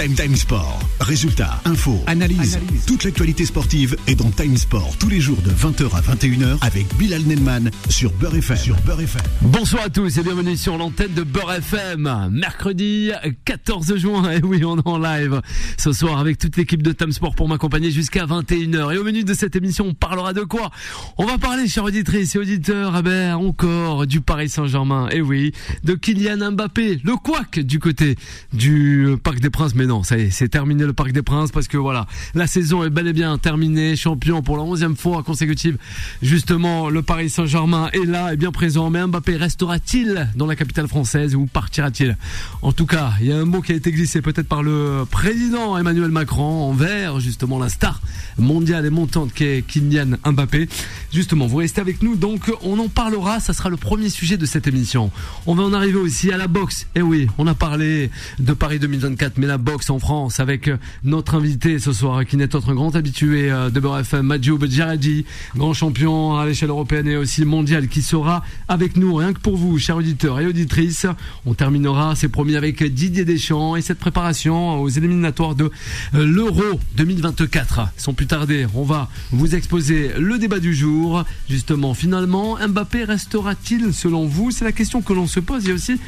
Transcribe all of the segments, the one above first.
Time Time Sport. Résultats, infos, analyse. Toute l'actualité sportive est dans Time Sport tous les jours de 20h à 21h avec Bilal Nelman sur Beurre FM. Sur Beurre FM. Bonsoir à tous et bienvenue sur l'antenne de Beurre FM. Mercredi 14 juin, et oui, on est en live ce soir avec toute l'équipe de Time Sport pour m'accompagner jusqu'à 21h. Et au menu de cette émission, on parlera de quoi? On va parler, chers auditrices et auditeurs, eh ben, encore du Paris Saint-Germain. Et oui, de Kylian Mbappé, le couac du côté du Parc des Princes. Mais non, c'est terminé le Parc des Princes parce que voilà, la saison est bel et bien terminée. Champion pour la onzième fois consécutive. Justement, le Paris Saint-Germain est là, est bien présent. Mais Mbappé restera-t-il dans la capitale française ou partira-t-il? En tout cas, il y a un mot qui a été glissé peut-être par le président Emmanuel Macron envers justement la star mondiale et montante qu'est Kylian Mbappé. Justement, vous restez avec nous, donc on en parlera. Ça sera le premier sujet de cette émission. On va en arriver aussi à la boxe. Eh oui, on a parlé de Paris 2024, mais la boxe en France avec notre invité ce soir, qui n'est autre grand habitué euh, de Beurre FM, Madjou Bedjaradi, grand champion à l'échelle européenne et aussi mondiale, qui sera avec nous rien que pour vous, chers auditeurs et auditrices. On terminera, c'est promis, avec Didier Deschamps et cette préparation aux éliminatoires de euh, l'Euro 2024. Sans plus tarder, on va vous exposer le débat du jour. Justement, finalement, Mbappé restera-t-il selon vous? C'est la question que l'on se pose et aussi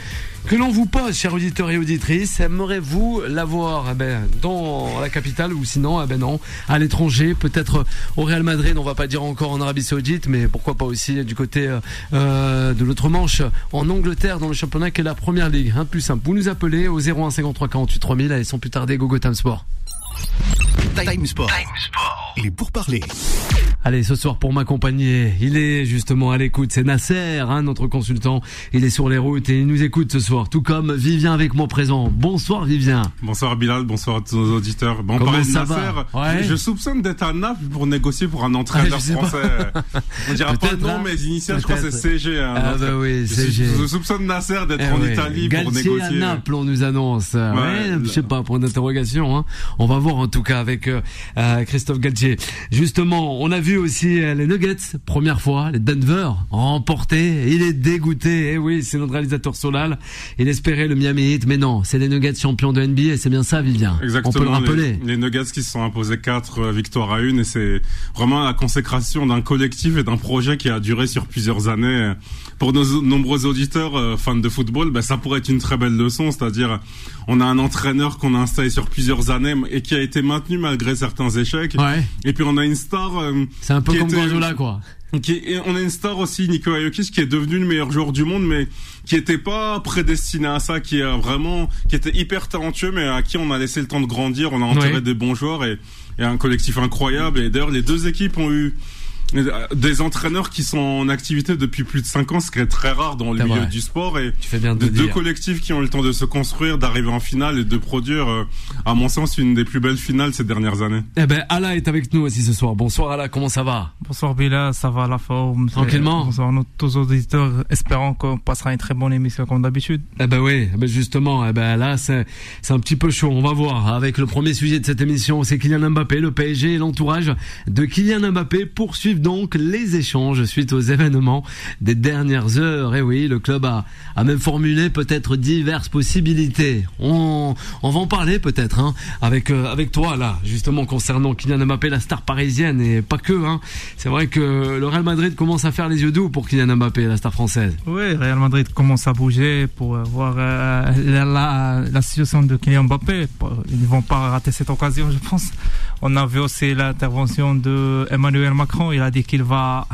que l'on vous pose, chers auditeurs et auditrices. Aimeriez-vous l'avoir eh ben, dans la capitale ou sinon, eh ben non, à l'étranger, peut-être au Real Madrid, on va pas dire encore en Arabie Saoudite, mais pourquoi pas aussi du côté euh, de l'autre manche, en Angleterre, dans le championnat qui est la première ligue. Un plus simple, vous nous appelez au 01 53 48 3000, allez, sans plus tarder, Gogo Time Sport. Time Sport. Il est pour parler. Allez, ce soir pour m'accompagner, il est justement à l'écoute, c'est Nasser, hein, notre consultant. Il est sur les routes et il nous écoute ce soir, tout comme Vivien avec moi présent. Bonsoir Vivien. Bonsoir Bilal, bonsoir à tous nos auditeurs. Bon, Comment ça Nasser, va ouais. je, je, soupçonne d'être à Naples pour négocier pour un entraîneur français. On dira pas le nom, hein. mais initiales, je crois que c'est CG. Hein, ah bah oui, je, CG. Je, soupçonne Nasser d'être eh en ouais. Italie Galtier pour négocier. à Naples, on nous annonce. Ouais, je sais pas, pour une interrogation. Hein. On va voir en tout cas avec euh, Christophe Galtier. Justement, on a vu aussi euh, les Nuggets, première fois, les Denver remportés. Il est dégoûté. Eh oui, c'est notre réalisateur Solal. Il espérait le Miami Heat, mais non, c'est les Nuggets champions de NBA. C'est bien ça, Vivien. Exactement. On peut le rappeler. Les, les Nuggets qui se sont imposés quatre victoires à une, et c'est vraiment la consécration d'un collectif et d'un projet qui a duré sur plusieurs années. Pour nos nombreux auditeurs euh, fans de football, ben, ça pourrait être une très belle leçon, c'est-à-dire on a un entraîneur qu'on a installé sur plusieurs années et qui a été maintenu malgré certains échecs. Ouais. Et puis on a une star. Euh, c'est un peu comme était- Guardiola, quoi. qui est- on a une star aussi, Nikola Jokic, qui est devenu le meilleur joueur du monde, mais qui était pas prédestiné à ça, qui est vraiment, qui était hyper talentueux, mais à qui on a laissé le temps de grandir. On a enterré Ouais. des bons joueurs et, et un collectif incroyable. Et d'ailleurs, les deux équipes ont eu euh, des entraîneurs qui sont en activité depuis plus de 5 ans, ce qui est très rare dans le milieu vrai. du sport. Et Tu fais bien de deux dire. collectifs qui ont eu le temps de se construire, d'arriver en finale et de produire, euh, à mon sens, une des plus belles finales ces dernières années. Eh ben, Ala est avec nous aussi ce soir. Bonsoir Ala, comment ça va? Bonsoir Bila, ça va la forme? Tranquillement. Bonsoir à nos tous auditeurs, espérant qu'on passera une très bonne émission comme d'habitude. Eh ben oui, eh ben justement, eh ben là c'est c'est un petit peu chaud. On va voir avec le premier sujet de cette émission, c'est Kylian Mbappé, le PSG et l'entourage de Kylian Mbappé poursuivent donc les échanges suite aux événements des dernières heures. Et oui, le club a a même formulé peut-être diverses possibilités. On on va en parler peut-être hein, avec euh, avec toi là, justement concernant Kylian Mbappé, la star parisienne et pas que hein. C'est vrai que le Real Madrid commence à faire les yeux doux pour Kylian Mbappé, la star française. Oui, Real Madrid commence à bouger pour euh, voir euh, la, la, la situation de Kylian Mbappé. Ils ne vont pas rater cette occasion, je pense. On a vu aussi l'intervention de Emmanuel Macron. Il a dit qu'il va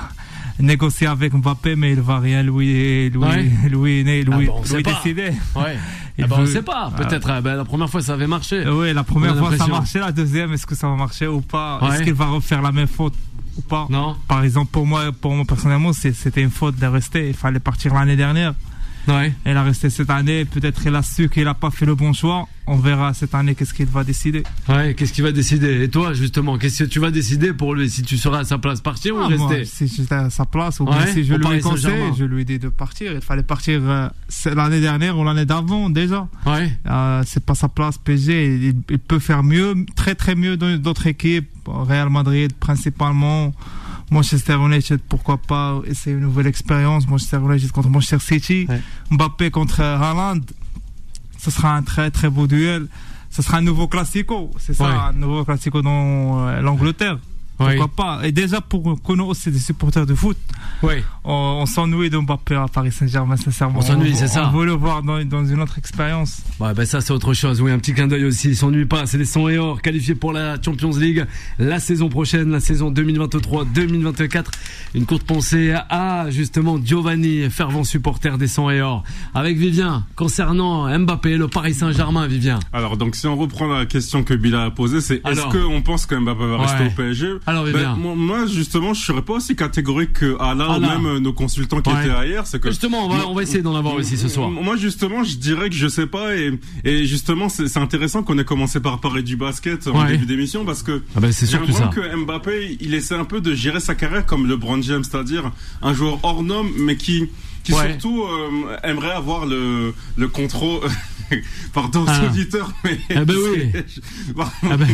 négocier avec Mbappé, mais il va rien lui, lui, Ouais. lui, lui, Ah bon, décider. Ouais. Eh ben, on veut- sait pas. Peut-être. eh ben, la première fois, ça avait marché. Euh, Oui, la première fois ça a marché, la deuxième, est-ce que ça va marcher ou pas? Ouais. Est-ce qu'il va refaire la même faute ou pas? Non. Par exemple, pour moi, pour moi personnellement, c'était une faute de rester. Il fallait partir l'année dernière. Ouais. Il a resté cette année. Peut-être il a su qu'il n'a pas fait le bon choix. On verra cette année qu'est-ce qu'il va décider. Ouais. Qu'est-ce qu'il va décider? Et toi, justement, qu'est-ce que tu vas décider pour lui? Si tu seras à sa place, partir ou Ah, moi, rester? si j'étais à sa place ou bien Ouais, si je lui Saint-Germain. je lui ai dit de partir. Il fallait partir euh, l'année dernière ou l'année d'avant déjà. Ouais. Euh, c'est pas sa place PSG. Il, il peut faire mieux, très très mieux dans d'autres équipes. Real Madrid principalement. Manchester United, pourquoi pas essayer une nouvelle expérience. Manchester United contre Manchester City. Ouais. Mbappé contre Haaland. Ce sera un très très beau duel. ça sera un nouveau classico. C'est ça, un nouveau classico dans euh, l'Angleterre. Pourquoi pas Et déjà pour Kono, c'est des supporters de foot. Oui. On, s'ennuie de Mbappé à Paris Saint-Germain, sincèrement. On s'ennuie, c'est ça. On veut le voir dans, dans une autre expérience. Ouais, ben ça c'est autre chose. Oui, un petit clin d'œil aussi. Il s'ennuie pas. C'est les 100 et or qualifiés pour la Champions League la saison prochaine, la saison 2023-2024. Une courte pensée à justement Giovanni, fervent supporter des 100 et or. Avec Vivien, concernant Mbappé, le Paris Saint-Germain, Vivien. Alors donc si on reprend la question que Bila a posée, c'est est-ce qu'on pense que Mbappé va rester au PSG alors, ben, moi, justement, je serais pas aussi catégorique que Alain ou même euh, nos consultants qui étaient ailleurs. C'est que justement, on va, on va essayer d'en avoir aussi ce soir. Moi, justement, je dirais que je sais pas et, et justement, c'est intéressant qu'on ait commencé par parler du basket en début d'émission parce que ah ben, c'est sûr que, ça. que Mbappé, il essaie un peu de gérer sa carrière comme LeBron James, c'est-à-dire un joueur hors norme, mais qui qui surtout euh, aimerait avoir le, le contrôle. Pardon, ah. auditeur, mais. Ah ben oui. ah ben,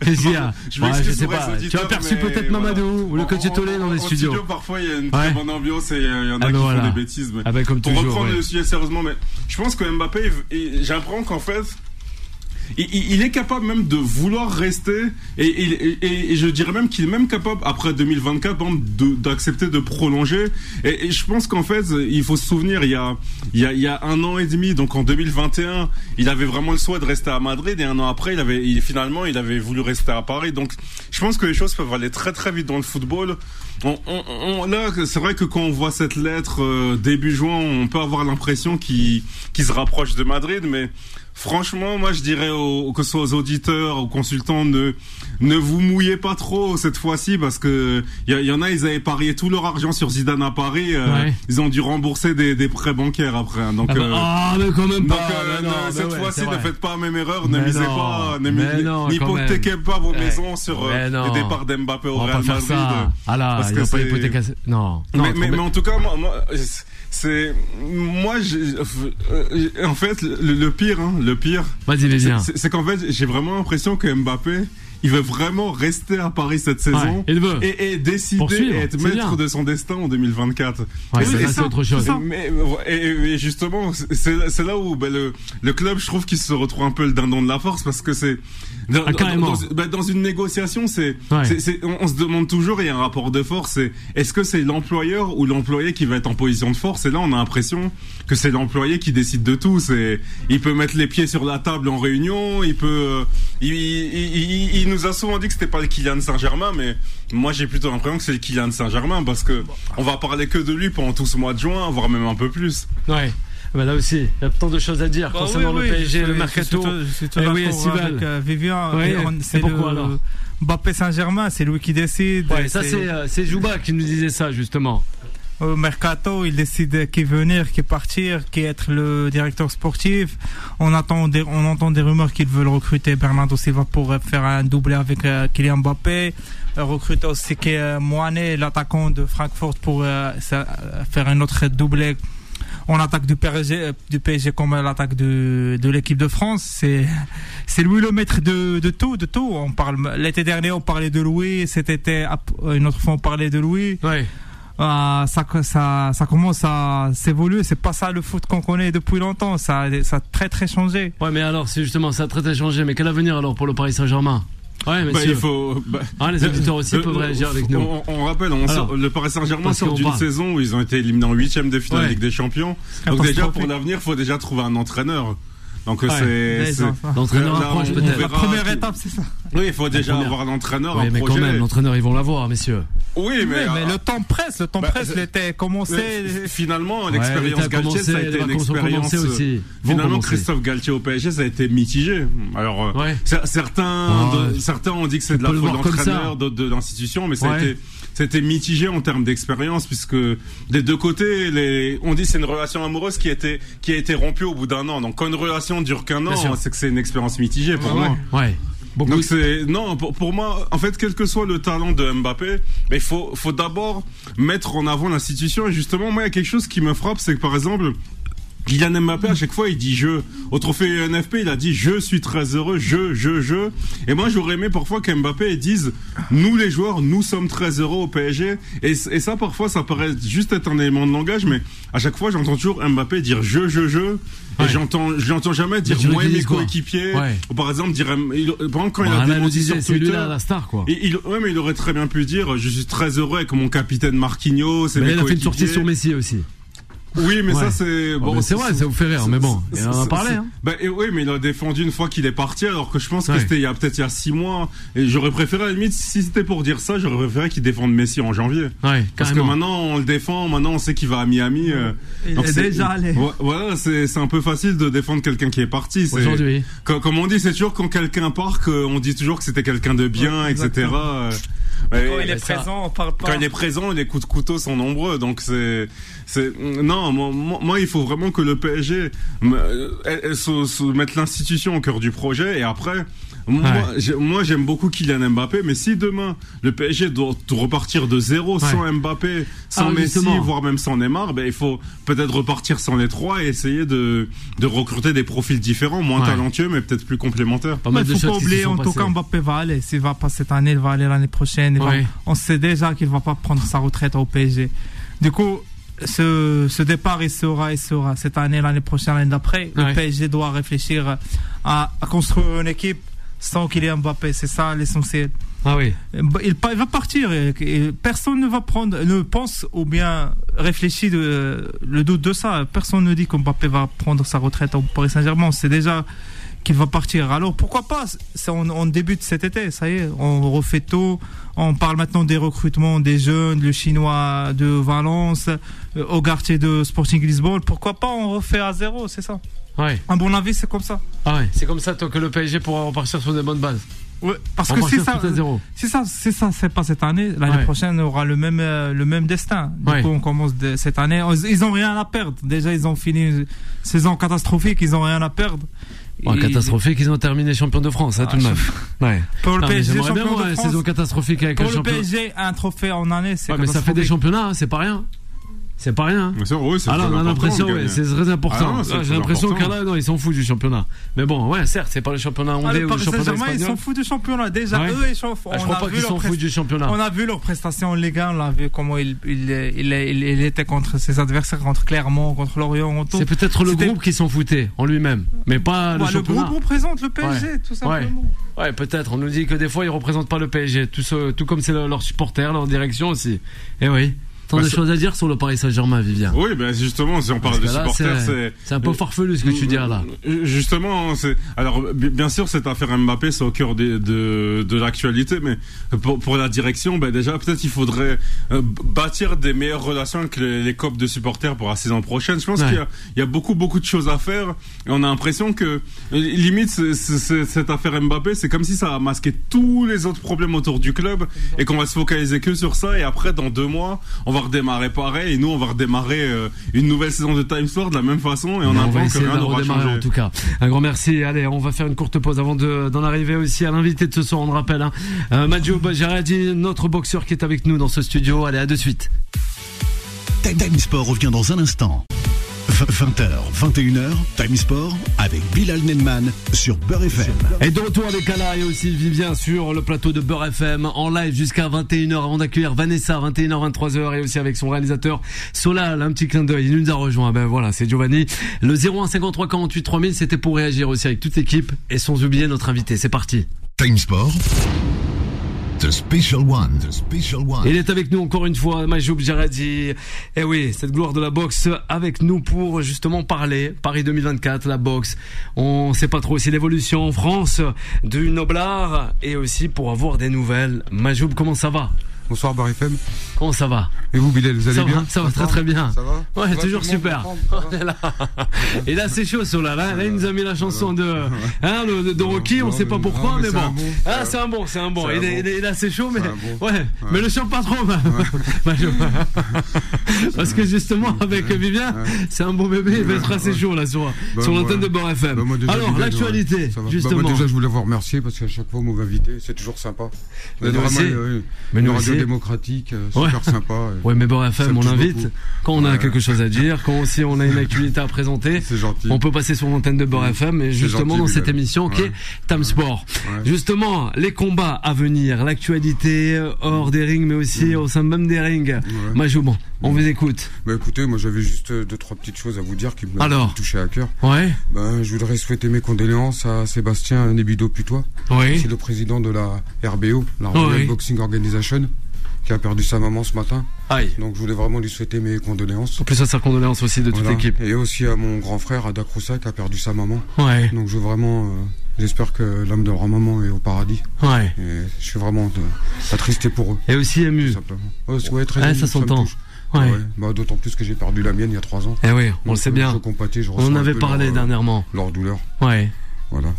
qu'est-ce qu'il y a Je, ouais, je sais pas. Tu as perçu peut-être Mamadou ou le coach Tolé dans les studios. studio, parfois, il y a une très bonne ambiance et il y en a ah ben qui font des bêtises. Mais ah ben comme pour reprendre le sujet sérieusement, mais je pense que Mbappé, l'impression qu'en fait, il, est capable même de vouloir rester et, je dirais même qu'il est même capable après 2024 d'accepter de, prolonger. Et, je pense qu'en fait il faut se souvenir il y a il y a, un an et demi donc en 2021 il avait vraiment le souhait de rester à Madrid et un an après il avait finalement il avait voulu rester à Paris. Donc je pense que les choses peuvent aller très très vite dans le football. Là c'est vrai que quand on voit cette lettre euh, début juin on peut avoir l'impression qu'il se rapproche de Madrid mais Franchement, moi je dirais aux, que ce soit aux auditeurs, aux consultants, ne ne vous mouillez pas trop cette fois-ci parce que il y, en a, ils avaient parié tout leur argent sur Zidane à Paris, euh, ils ont dû rembourser des, des prêts bancaires après. Hein. donc, ah, bah, euh, ah, mais quand même pas. Donc, euh, cette fois-ci, ne faites pas la même erreur, ne misez pas, n'hypothéquez pas vos maisons sur le départ d'Mbappé au Real Madrid. Ah là, parce que pas hypothéquer. Non. non mais, mais, en tout cas, moi, moi c'est moi euh, en fait le, pire hein, le pire. C'est qu'en fait j'ai vraiment l'impression que Mbappé il veut vraiment rester à Paris cette saison et, et, décider et être maître de son destin en 2024. Ouais, c'est autre chose. Mais, et, justement, c'est là où ben, le, le club, je trouve qu'il se retrouve un peu le dindon de la force parce que c'est dans, ah, dans, dans, une négociation, c'est on, on, se demande toujours, il y a un rapport de force, est-ce que c'est l'employeur ou l'employé qui va être en position de force? Et là, on a l'impression que c'est l'employé qui décide de tout. C'est il peut mettre les pieds sur la table en réunion, il peut, euh, il, il, il, nous a souvent dit que c'était pas le Kylian Saint-Germain, mais moi j'ai plutôt l'impression que c'est le Kylian Saint-Germain parce que on va parler que de lui pendant tout ce mois de juin, voire même un peu plus. Ouais. Bah là aussi, il y a tant de choses à dire bah concernant le PSG, le mercato. C'est eh oui, avec euh, Vivian. c'est pourquoi alors? Mbappé Saint-Germain, c'est lui qui décide. Ouais, ça c'est euh, c'est Jouba qui nous disait ça justement au mercato, il décide qui venir, qui partir, qui être le directeur sportif. On attend on entend des rumeurs qu'ils veulent recruter Bernardo Silva pour faire un doublé avec euh, Kylian Mbappé. Euh, recruter aussi euh, Moine, l'attaquant de Francfort pour faire un autre doublé en attaque du PSG, du PSG comme l'attaque de, de l'équipe de France. C'est, lui le maître de, de tout, de tout. On parle, l'été dernier, on parlait de Louis. Cet été, une autre fois, on parlait de Louis. Euh, ça, ça, ça commence à s'évoluer. C'est pas ça le foot qu'on connaît depuis longtemps. Ça, ça a très très changé. Ouais, mais alors c'est justement ça a très très changé. Mais quel avenir alors pour le Paris Saint-Germain? Ouais, mais bah, il faut. Bah, ah, les auditeurs aussi peuvent réagir avec nous. On, rappelle, le Paris Saint-Germain sort d'une saison où ils ont été éliminés en huitième de finale Ligue des Champions. Donc déjà pour l'avenir, il faut déjà trouver un entraîneur. Donc c'est l'entraîneur approche peut-être. La première étape, c'est ça. Oui, il faut déjà avoir l'entraîneur. Oui, mais quand même, l'entraîneur, ils vont l'avoir, messieurs. Oui, mais, mais le temps presse, le temps bah, presse l'était commencé. Finalement, l'expérience Galtier, ça a été une expérience. Aussi. Finalement, Christophe Galtier au PSG, ça a été mitigé. Alors, euh, certains, certains ont dit que c'est de la faute de l'entraîneur, d'autres de l'institution, mais ça a été c'était mitigé en termes d'expérience puisque des deux côtés, les, on dit c'est une relation amoureuse qui a été qui a été rompue au bout d'un an. Donc quand une relation dure qu'un an, c'est que c'est une expérience mitigée pour moi. Ouais. Donc c'est non pour, pour, moi en fait quel que soit le talent de Mbappé, mais il faut faut d'abord mettre en avant l'institution et justement moi il y a quelque chose qui me frappe c'est que par exemple Kylian Mbappé à chaque fois il dit je. Au trophée NFP il a dit je suis très heureux, je, je, je. Et moi j'aurais aimé parfois qu'Mbappé dise nous les joueurs nous sommes très heureux au PSG. Et, et ça parfois ça paraît juste être un élément de langage, mais à chaque fois j'entends toujours Mbappé dire je, je, je. Et j'entends, j'entends jamais dire moi et mes coéquipiers. Ou par exemple dire, il, par quand il a démenti sur Twitter, la star quoi. Et il, ouais mais il aurait très bien pu dire je suis très heureux avec mon capitaine Marquinhos. Et mais il a fait une sortie sur Messi aussi. Oui, mais ça c'est bon. c'est vrai, ça vous fait rire, mais bon, on en a parlé. Hein. Bah, et, oui, mais il a défendu une fois qu'il est parti, alors que je pense que c'était il y a peut-être il y a six mois. Et j'aurais préféré à la limite, si c'était pour dire ça, j'aurais préféré qu'il défende Messi en janvier. Ouais, Parce que maintenant on le défend, maintenant on sait qu'il va à Miami. Euh, il est déjà allé. Voilà, c'est c'est un peu facile de défendre quelqu'un qui est parti. Aujourd'hui. Comme, on dit, c'est toujours quand quelqu'un part qu'on dit toujours que c'était quelqu'un de bien, etc quand il est présent, on parle pas. Quand il est présent, les coups de couteau sont nombreux. Donc c'est, c'est non, moi, il faut vraiment que le PSG se, mette l'institution au cœur du projet et après moi, j'aime beaucoup Kylian Mbappé, mais si demain le PSG doit repartir de zéro sans Mbappé, sans ah, Messi, voire même sans Neymar, ben il faut peut-être repartir sans les trois et essayer de, de recruter des profils différents, moins talentueux, mais peut-être plus complémentaires. Il ne faut pas oublier, en tout cas, Mbappé va aller. S'il va pas cette année, il va aller l'année prochaine. on sait déjà qu'il va pas prendre sa retraite au PSG. Du coup, ce, ce, départ, il sera, il sera cette année, l'année prochaine, l'année d'après. Le PSG doit réfléchir à, à, construire une équipe sans qu'il ait Mbappé. C'est ça l'essentiel. Ah oui. Il, va partir. Et, personne ne va prendre, ne pense ou bien réfléchit de, le doute de ça. Personne ne dit qu'Mbappé va prendre sa retraite au Paris Saint-Germain. C'est déjà qu'il va partir. Alors pourquoi pas? On, on, débute cet été, ça y est, on refait tout. On parle maintenant des recrutements des jeunes, le chinois de Valence, euh, au quartier de Sporting Lisbonne. Pourquoi pas on refait à zéro, c'est ça? Ouais. À mon avis, c'est comme ça. Ah ouais, c'est comme ça tant que le PSG pourra repartir sur des bonnes bases. Ouais, parce que si ça, si ça, si ça, c'est pas cette année, l'année prochaine on aura le même, euh, le même destin. Du coup, on commence cette année. Ils ont rien à perdre. Déjà, ils ont fini une saison catastrophique. Ils ont rien à perdre. Bon, catastrophique, ils ont terminé champion de France, hein, tout de même. Ouais. Pour le PSG, champion bien, de France, saison catastrophique avec pour le PSG, un trophée en année, c'est. Ouais, mais ça fait des championnats, hein, c'est pas rien. C'est pas rien. Hein. Oui, Alors, on a l'impression, ouais, c'est très important. Ah J'ai l'impression qu'à là, non, ils s'en foutent du championnat. Mais bon, ouais, certes, c'est pas le championnat anglais ah, ou le championnat espagnol. Ils s'en foutent du championnat. Déjà, eux, ils s'en foutent. Ah, je crois pas qu'ils s'en foutent du championnat. On a vu leurs prestations en Ligue 1, on a vu comment il, il, il, il, était contre ses adversaires, contre Clermont, contre Lorient. C'est peut-être le groupe qui s'en foutait en lui-même, mais pas le championnat. Le groupe représente le PSG, tout simplement. Ouais, peut-être. On nous dit que des fois, ils représentent pas le PSG, tout, tout comme c'est leurs supporters, leur direction aussi. Et eh oui. Tant de choses à dire sur le Paris Saint-Germain, Vivien. Oui, ben justement, si on parle de supporters, c'est. C'est un peu farfelu ce que tu dis là. Justement, c'est. Alors, bien sûr, cette affaire Mbappé, c'est au cœur de, de, de l'actualité, mais pour, pour la direction, ben déjà, peut-être il faudrait euh, bâtir des meilleures relations avec les, les copes de supporters pour la saison prochaine. Je pense qu'il y, y, a beaucoup, beaucoup de choses à faire, et on a l'impression que, limite, cette affaire Mbappé, c'est comme si ça a masqué tous les autres problèmes autour du club, et qu'on va se focaliser que sur ça, et après, dans deux mois, on va redémarrer pareil et nous on va redémarrer euh, une nouvelle saison de Time Sport de la même façon et on, on va essayer de redémarrer en tout cas. Un grand merci. Allez, on va faire une courte pause avant d'en arriver aussi à l'invité de ce soir. On le rappelle, hein. Euh, dit notre boxeur qui est avec nous dans ce studio. Allez, à de suite. Time Sport revient dans un instant. 20h, 21h, Time Sport avec Bilal Nenman sur Beurre FM. Et de retour avec Ala et aussi Vivien sur le plateau de Beurre FM en live jusqu'à 21h avant d'accueillir Vanessa 21h 23h et aussi avec son réalisateur Solal. Un petit clin d'œil il nous a rejoint. Ben voilà c'est Giovanni. Le 01 53 48 3000 c'était pour réagir aussi avec toute l'équipe. Et sans oublier notre invité c'est parti. Time Sport One. Special. Il est avec nous encore une fois, Majoub Jaradi. Eh oui, cette gloire de la boxe avec nous pour justement parler Paris 2024, la boxe. On sait pas trop si l'évolution en France du Noblard et aussi pour avoir des nouvelles. Majoub, comment ça va? Bonsoir Bar FM. Comment ça va? Et vous Bilal, vous allez ça bien? va, Ça va très très bien. Ça va? Ouais, toujours super. Et là c'est chaud sur là. Là, il nous a mis la chanson de, hein, de, Rocky, on sait pas pourquoi, mais, bon. Ah, c'est un bon, c'est un bon. Il est, là c'est chaud, mais ouais. Mais le chante pas trop. Parce que justement avec Vivien, c'est un bon bébé, il va être assez chaud là sur, bah, sur l'antenne de Bar FM. Bah, Alors l'actualité, bah, justement. déjà je voulais vous remercier parce qu'à chaque fois vous m'invitez, c'est toujours sympa. Mais nous aussi. Aussi. démocratique, euh, super Ouais. sympa. euh, Ouais, mais bon, Ça FM, me on invite beaucoup. quand on a Ouais. quelque chose à dire, quand aussi on a une actualité à présenter. On peut passer sur l'antenne de Beurre FM, et justement gentil, dans cette émission est Tam Sport. Justement, les combats à venir, l'actualité euh, hors des rings, mais aussi au sein même des rings. Mm. Ouais. Majoub, on vous écoute. Bah écoutez, moi j'avais juste deux trois petites choses à vous dire qui me touchaient à cœur. Ouais, Ben, je voudrais souhaiter mes condoléances à Sébastien Nebido Putois, oui. c'est le président de la RBO, la Royal oui. Boxing Organization, qui a perdu sa maman ce matin. Aïe. Donc je voulais vraiment lui souhaiter mes condoléances. En plus, ça, sa condoléance aussi de toute Voilà. l'équipe. Et aussi à mon grand frère Ada Croussa qui a perdu sa maman. Ouais, Donc je veux vraiment, euh, j'espère que l'âme de leur maman est au paradis. ouais. Et je suis vraiment euh, attristé pour eux, Et aussi ému. simplement. Ouais, très Ouais, ému, ça s'entend. touche. Ouais. Ouais. Bah, D'autant plus que j'ai perdu la mienne il y a trois ans. Eh oui, on le sait euh, bien. Je compatis, je On en avait parlé leur, dernièrement. leur douleur. Ouais, Voilà.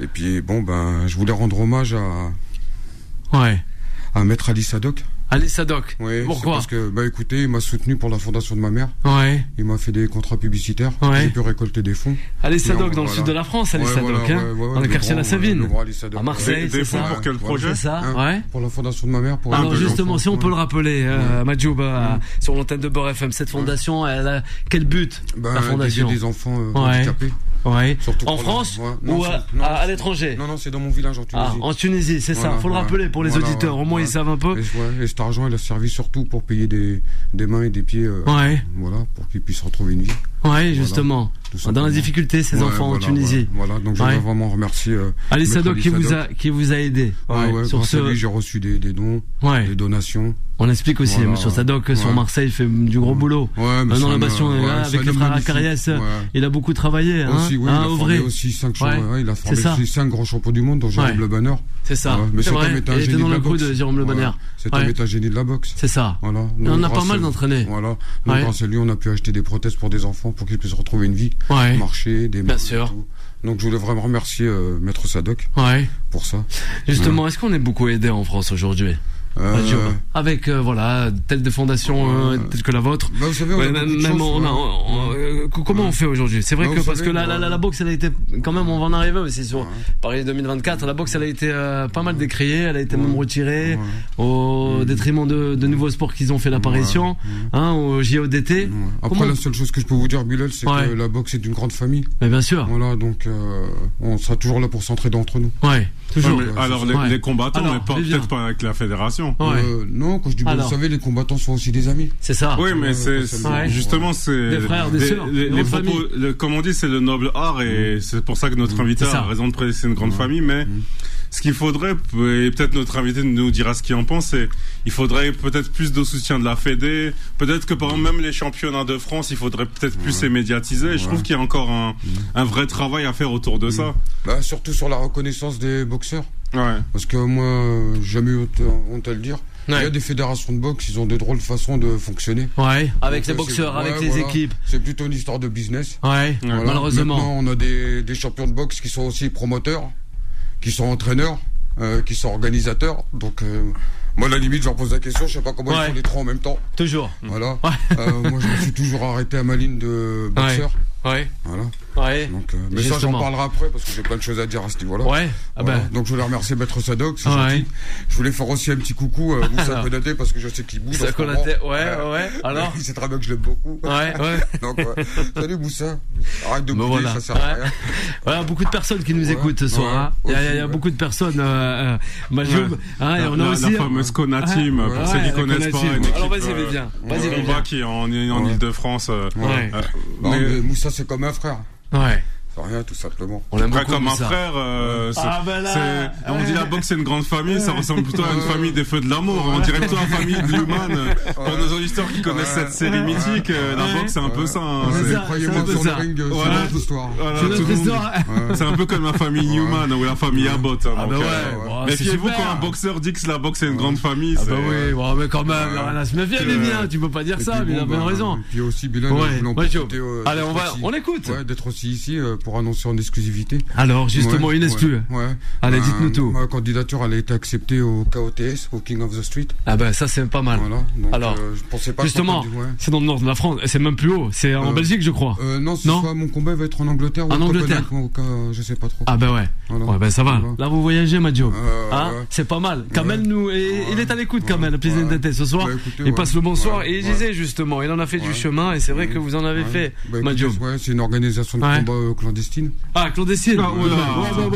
Et puis bon ben je voulais rendre hommage à, ouais. À Maître Ali Sadok. Allez, Sadoc. Oui, Pourquoi Parce que bah écoutez, il m'a soutenu pour la fondation de ma mère. Ouais. Il m'a fait des contrats publicitaires. Ouais. J'ai pu récolter des fonds. Et Sadoc, dans le sud de la France, allez, Ouais, Sadoc, voilà, hein. ouais, ouais, Dans le le quartier grand, La Savine. le Ali. À Marseille, Des c'est fonds ça pour quel projet ça, Hein, ouais. Pour la fondation de ma mère. Pour Alors les justement, enfants. si on peut le rappeler, euh, Majoub, euh, Ouais. sur l'antenne de Beurre FM, cette fondation, elle a quel but Ben, La fondation. des enfants euh, handicapés. Ouais. Surtout En France ou à, c'est- non, à- à c'est- l'étranger Non, non, c'est dans mon village en Ah, Tunisie. en Tunisie, c'est ça. Voilà, Faut le rappeler pour les Voilà, auditeurs. Au moins, ils savent un peu. Et, cet argent, il a servi surtout pour payer des, des mains et des pieds. euh, Ouais, Voilà, pour qu'ils puissent retrouver une vie. Ouais, justement. tout Dans la difficulté, ces Ouais, enfants en voilà, Tunisie. Voilà, voilà. donc je Ouais. voudrais vraiment remercier. Euh, Ali Ali qui vous a qui vous a aidé. ouais, ouais, sur ce. lui, j'ai reçu des, des dons, Ouais. des donations. On explique aussi, Voilà, Monsieur Sadok, que sur ouais. Marseille, il fait du gros boulot. Ouais, mais dans la euh, ouais, avec frères magnifique. Acarias, Ouais. Il a beaucoup travaillé, hein, Aussi, oui, hein, il a formé aussi cinq Ouais. ouais, il a formé aussi cinq grands champions du monde, dont Jérôme Ouais. Le Banner. C'est ça. Ouais, mais c'est cet homme vrai. est un génie dans de le la boxe. de Jérôme Le Ouais. Bonner. Cet Ouais. homme est un génie de la boxe. C'est ça. Voilà. On a pas mal d'entraînés. Voilà. Donc, Ouais. grâce à lui, on a pu acheter des prothèses pour des enfants pour qu'ils puissent retrouver une vie, Ouais. marcher, des Bien sûr. tout. Donc je voulais vraiment remercier euh, Maître Ouais. pour ça. Justement, est-ce qu'on est beaucoup aidé en France aujourd'hui? Euh, Avec euh, voilà telle des fondations euh, telles que la vôtre. bah, vous savez, on Ouais, a même beaucoup de même chance, on a, ouais. on- comment on fait aujourd'hui? C'est vrai Bah, que parce savez, que la, la, bah, la, la boxe elle a été quand même on va en arriver aussi sur Ouais. Paris 2024 la boxe elle a été euh, pas mal décriée elle a été même retirée Ouais. au détriment de, de nouveaux sports qui ont fait l'apparition hein au JODT Ouais. Après, Comment- la seule chose que je peux vous dire, Bilal, c'est Ouais. que la boxe est une grande famille. mais bien sûr Voilà, donc euh, on sera toujours là pour s'entraider entre nous. ouais toujours Ouais, mais Ouais, alors les, les combattants, Alors, mais peut-être pas avec la fédération. ouais Euh, non, quand je dis, bon, Alors. vous savez, les combattants sont aussi des amis. c'est ça Oui, mais Ouais, c'est ouais, c'est- ouais. justement c'est Des frères, des les- sœurs, les, propos, le- comme on dit, c'est le noble art et c'est pour ça que notre invité C'est ça. a raison de préciser c'est une grande famille. Mais Mm. Ce qu'il faudrait, et peut-être notre invité nous dira ce qu'il en pense, c'est il faudrait peut-être plus de soutien de la Fédé. Peut-être que par exemple même les championnats de France, il faudrait peut-être plus les médiatiser. Et Je trouve qu'il y a encore un, un vrai travail à faire autour de ça. Bah, surtout sur la reconnaissance des boxeurs. Ouais. Parce que moi, j'ai jamais eu honte, honte à le dire. Il y a des fédérations de boxe, ils ont de drôles façons de fonctionner. ouais avec Donc, les boxeurs avec ouais, les voilà. équipes C'est plutôt une histoire de business. ouais Voilà. malheureusement Maintenant, on a des, des champions de boxe qui sont aussi promoteurs, qui sont entraîneurs, euh, qui sont organisateurs. Donc, euh, moi, à la limite, j'en pose la question. Je sais pas comment Ouais. ils font les trois en même temps. toujours Voilà. Ouais. Euh, moi, je me suis toujours arrêté à ma ligne de boxeur. ouais Voilà. Ouais Donc, euh, mais ça, j'en parlerai après parce que j'ai plein de choses à dire à ce niveau-là. ouais ah Voilà. ben Donc je voulais remercier Maître c'est Ouais. gentil. Je voulais faire aussi un petit coucou à Moussa. Konaté parce que je sais qu'il bouge. ça en ce qu'on a moment. tête- ouais ouais alors Il sait très bien que je l'aime beaucoup. ouais ouais Donc ouais. Salut Moussa. Arrête de voilà. ça sert à Ouais. rien. Voilà, beaucoup de personnes qui nous Ouais, écoutent ce soir. ouais, hein. Il y a, y y beaucoup de personnes, euh, euh, Majoub, Ouais. hein, et La, on a la- aussi. la fameuse Kona Ouais. Team, Ouais. pour ceux Ouais, qui connaissent pas, Alors vas-y, euh, Vivien, de vas-y, combat qui est en, en Ouais. Ile-de-France. euh, Ouais. euh, mais Moussa c'est comme un frère. Ouais. C'est rien tout simplement. On l'aime comme un ça. frère, euh, Ah, ben là, c'est- on ouais. dit la boxe c'est une grande famille, ça ressemble plutôt à une famille des feux de l'amour. On dirait plutôt la famille de. Pour nos auditeurs qui connaissent Ouais. cette série Ouais. mythique, euh, la boxe c'est un peu ça. hein, c'est. Croyez-moi sur le ring, Voilà. notre histoire. voilà, C'est un peu comme la famille Newman ou la famille Abbott. hein, Ah bah ouais, euh, super. quand un boxeur dit que la boxe c'est une grande famille. Ah c'est- bah oui, bon, mais quand même, à méfier, Que- Vivien, tu peux pas dire ça, mais il a bien bah, raison. Et puis aussi Joe. profiter, euh, Allez, on va, aussi- on écoute. Ouais, d'être aussi ici euh, pour annoncer en exclusivité. Alors, justement, Ouais, une ouais, astuce. Ouais. Allez, Ben, dites-nous tout. Ma candidature, elle a été acceptée au KOTS, au King of the Street. Ah ben ça c'est pas mal. Voilà. Donc, Alors, euh, je pensais pas Justement, c'est dans le nord de la France, c'est même plus haut, c'est en Euh, Belgique je crois. Euh, non, Non soir, mon combat va être en Angleterre ou En Angleterre. Je sais pas trop. Ah ben ouais. Voilà. Ouais ben ça va. Voilà. Là vous voyagez Madio. Euh, Hein c'est pas mal. Kamel nous, et, il est à l'écoute. Kamel, plaisir d'être ce soir. Bah, écoutez, il passe le bonsoir et il disait justement, il en a fait du chemin et c'est vrai que vous en avez fait, Bah, ouais, c'est une organisation de combat clandestine. Ah clandestine. Ah. Ouais, ouais, ouais,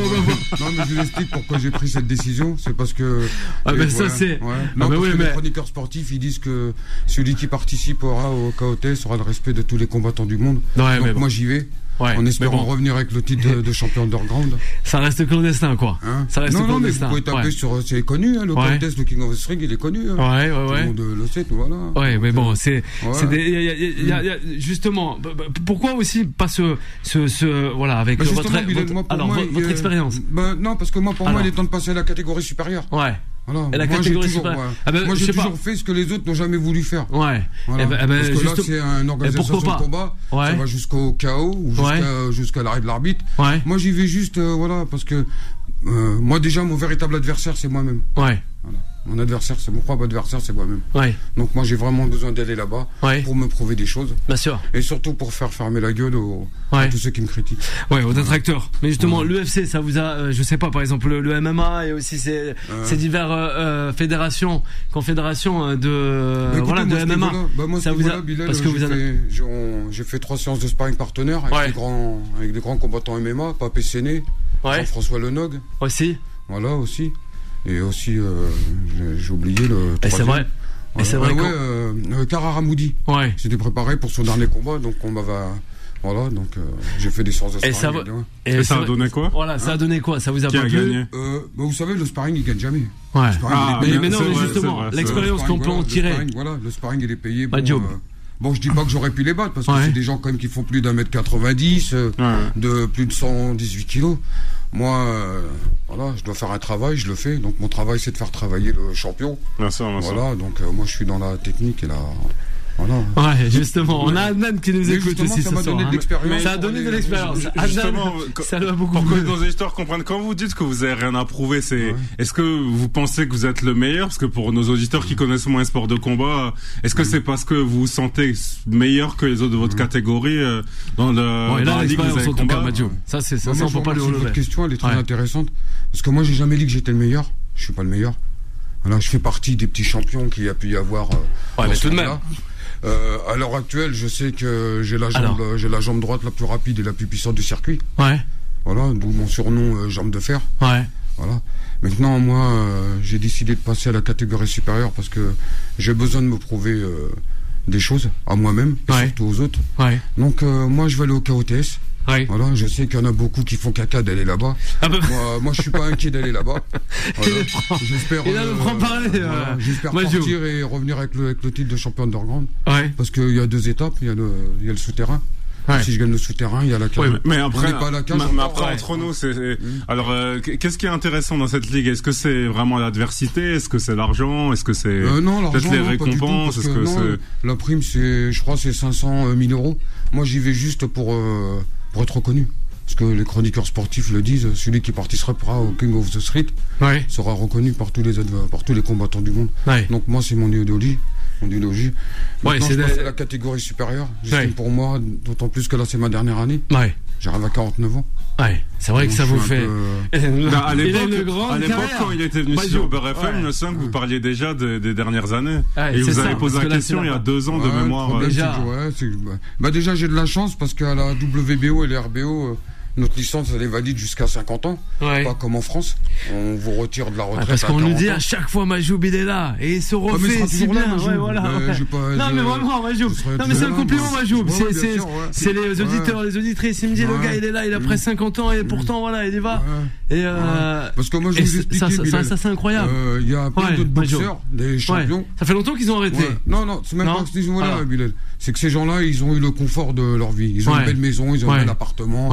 non, mais je vous explique pourquoi j'ai pris cette décision. C'est parce que. Ah, ben, ça, c'est-. Ah, Non, ben oui, mais- les chroniqueurs sportifs, ils disent que celui qui participera au KOTS aura le respect de tous les combattants du monde. Donc mais bon. moi j'y vais, Ouais, en espérant bon, revenir avec le titre de, de champion underground. ça reste clandestin quoi. Hein. Ça reste non, non, mais vous pouvez taper ouais. sur. C'est connu, hein, le Ouais. KOTS, le King of the String, il est connu. hein. Ouais, ouais, Tout le ouais. monde euh, le sait, tout voilà. Ouais, mais bon, c'est, ouais. justement, pourquoi aussi pas ce, ce, ce voilà, avec Bah, votre, votre- moi, alors moi, vo- votre euh, expérience. bah, non, parce que moi, pour Alors. moi, il est temps de passer à la catégorie supérieure. Ouais, Voilà. Et la moi, j'ai catégorie toujours, ouais. Ah ben, moi, j'ai pas. toujours fait ce que les autres n'ont jamais voulu faire. ouais. Voilà. Eh ben- eh ben, Parce que juste- là, c'est une organisation pourquoi de combat. Ouais. Ça va jusqu'au chaos ou jusqu'à Ouais. l'arrêt de l'arbitre. Ouais, Moi, j'y vais juste, euh, voilà, parce que euh, moi, déjà, mon véritable adversaire, c'est moi-même. ouais, Voilà. Mon adversaire, c'est mon propre adversaire, c'est moi-même. ouais, Donc, moi, j'ai vraiment besoin d'aller là-bas ouais, pour me prouver des choses bien sûr. et surtout pour faire fermer la gueule aux, à Ouais, tous ceux qui me critiquent. ouais, aux détracteurs. Mais justement, l'UFC, ça vous a, euh, je sais pas, par exemple, le, le MMA et aussi ces, ces divers euh, euh, fédérations, confédérations euh, de, Bah, écoutez, voilà, de à MMA. bah, moi, à Ça vous a- Bilal, parce que j'ai vous fait, j'ai- fait trois séances de sparring partenaires avec, des, grands, avec des grands combattants MMA, Pape Séné, Ouais, Jean-François Lenog, aussi. voilà aussi. Et aussi, euh, j'ai- oublié le. Et c'est vrai. Et c'est vrai ouais, ouais, euh, euh. J'étais préparé pour son dernier combat, donc on m'avait. Voilà, donc euh, j'ai fait des séances de Et sparring. ça va-. Et ça a donné quoi Voilà, ça a donné quoi? Ça vous a pas plu? gagné Euh, bah, vous savez, le sparring, il gagne jamais. Ouais. Le sparring, Ah, il est Mais, non, mais justement, l'expérience Le qu'on peut en tirer. Voilà, le sparring, il est payé. Pas Bon, euh, bon, je dis pas que j'aurais pu les battre, parce que Ouais. c'est des gens quand même qui font plus d'un mètre 90, euh, Ouais. de plus de 118 kilos. Moi, euh, voilà, je dois faire un travail, je le fais. Donc mon travail, c'est de faire travailler le champion. Bien sûr, bien sûr. Voilà, donc euh, moi, je suis dans la technique et la. Voilà. Ouais, justement, on a Adnan qui nous écoute aussi ça ce soir. donné hein. de l'expérience. Ça a donné de l'expérience. Ça a beaucoup pour que nos auditeurs comprennent, quand vous dites que vous avez rien à prouver, c'est, Ouais. est-ce que vous pensez que vous êtes le meilleur? Parce que pour nos auditeurs qui connaissent moins un sport de combat, est-ce que c'est parce que vous vous sentez meilleur que les autres de votre catégorie, euh, dans le, Bon, et dans là, la ligue vous avez combat? Madio. Ça, c'est ça, on peut pas le. Votre question, elle est très Ouais. intéressante. Parce que moi, j'ai jamais dit que j'étais le meilleur. Je suis pas le meilleur. Voilà, je fais partie des petits champions qu'il y a pu y avoir. euh, Ouais, mais tout de monde-là. Euh, à l'heure actuelle, je sais que j'ai la jambe, Alors. j'ai la jambe droite la plus rapide et la plus puissante du circuit. Ouais, Voilà, d'où mon surnom euh, jambe de fer. ouais, Voilà. Maintenant, moi, euh, j'ai décidé de passer à la catégorie supérieure parce que j'ai besoin de me prouver des choses à moi-même et Ouais. surtout aux autres. ouais, Donc, moi, je vais aller au KOTS. Ouais. Voilà, je sais qu'il y en a beaucoup qui font caca d'aller là-bas. Ah bah, Moi, moi, je suis pas inquiet d'aller là-bas. Voilà. Il prend- J'espère. parler, voilà, euh, J'espère partir et revenir avec le, avec le titre de champion underground. ouais, Parce qu'il y a deux étapes. Il y a le, il y a le souterrain. Ouais. Si je gagne le souterrain, il y a la cage. Ouais, Mais après, pas la cage mais- après Ouais. entre nous, c'est, c'est- Mm. alors, euh, qu'est-ce qui est intéressant dans cette ligue? Est-ce que c'est vraiment l'adversité? Est-ce que c'est l'argent? Est-ce que c'est, Euh, non, l'argent, peut-être les non, pas du tout, récompenses? parce Est-ce que que non, c'est, La prime, c'est, je crois, c'est 500 000 euros. Moi, j'y vais juste pour, euh, pour être reconnu. Parce que les chroniqueurs sportifs le disent, celui qui participera au King of the Street ouais, sera reconnu par tous les, par tous les combattants du monde. ouais. Donc moi, c'est mon idéologie. Mon idéologie. Ouais, c'est la catégorie supérieure. J'estime pour moi, d'autant plus que là, c'est ma dernière année. J'arrive à 49 ans. Ouais. C'est vrai que ça vous fait. peu- Bah, à l'époque, grande à l'époque, quand il était venu Majo. sur Beurre FM, Ouais. semble que vous parliez déjà de- des dernières années. Ouais, et c'est vous ça, avez posé la question il y a deux ans de Ouais, le mémoire. problème, euh, Déjà. que, que, bah, bah, déjà, j'ai de la chance parce qu'à la WBO et les RBO, euh, notre licence, elle est valide jusqu'à 50 ans. Ouais. Pas comme en France. On vous retire de la retraite. parce à qu'on nous 40 dit à chaque fois Majoub il est là et il se il refait toujours là, bien. Ouais, voilà. Euh, pas- non mais vraiment Majoub. Non mais c'est un compliment. Majoub. C'est c'est c'est les auditeurs, les auditrices. Il me dit le gars il est là, il a presque 50 ans et pourtant voilà il y va. Et euh, Parce que moi, je vous explique, ça, ça, Bilal. ça, c'est incroyable. Euh, Il y a plein d'autres boxeurs, des champions. Ça fait longtemps qu'ils ont arrêté. Non, non, c'est même pas à ce niveau-là, Alors. Bilal. C'est que ces gens-là, ils ont eu le confort de leur vie. Ils ont une belle maison, ils ont un bel appartement.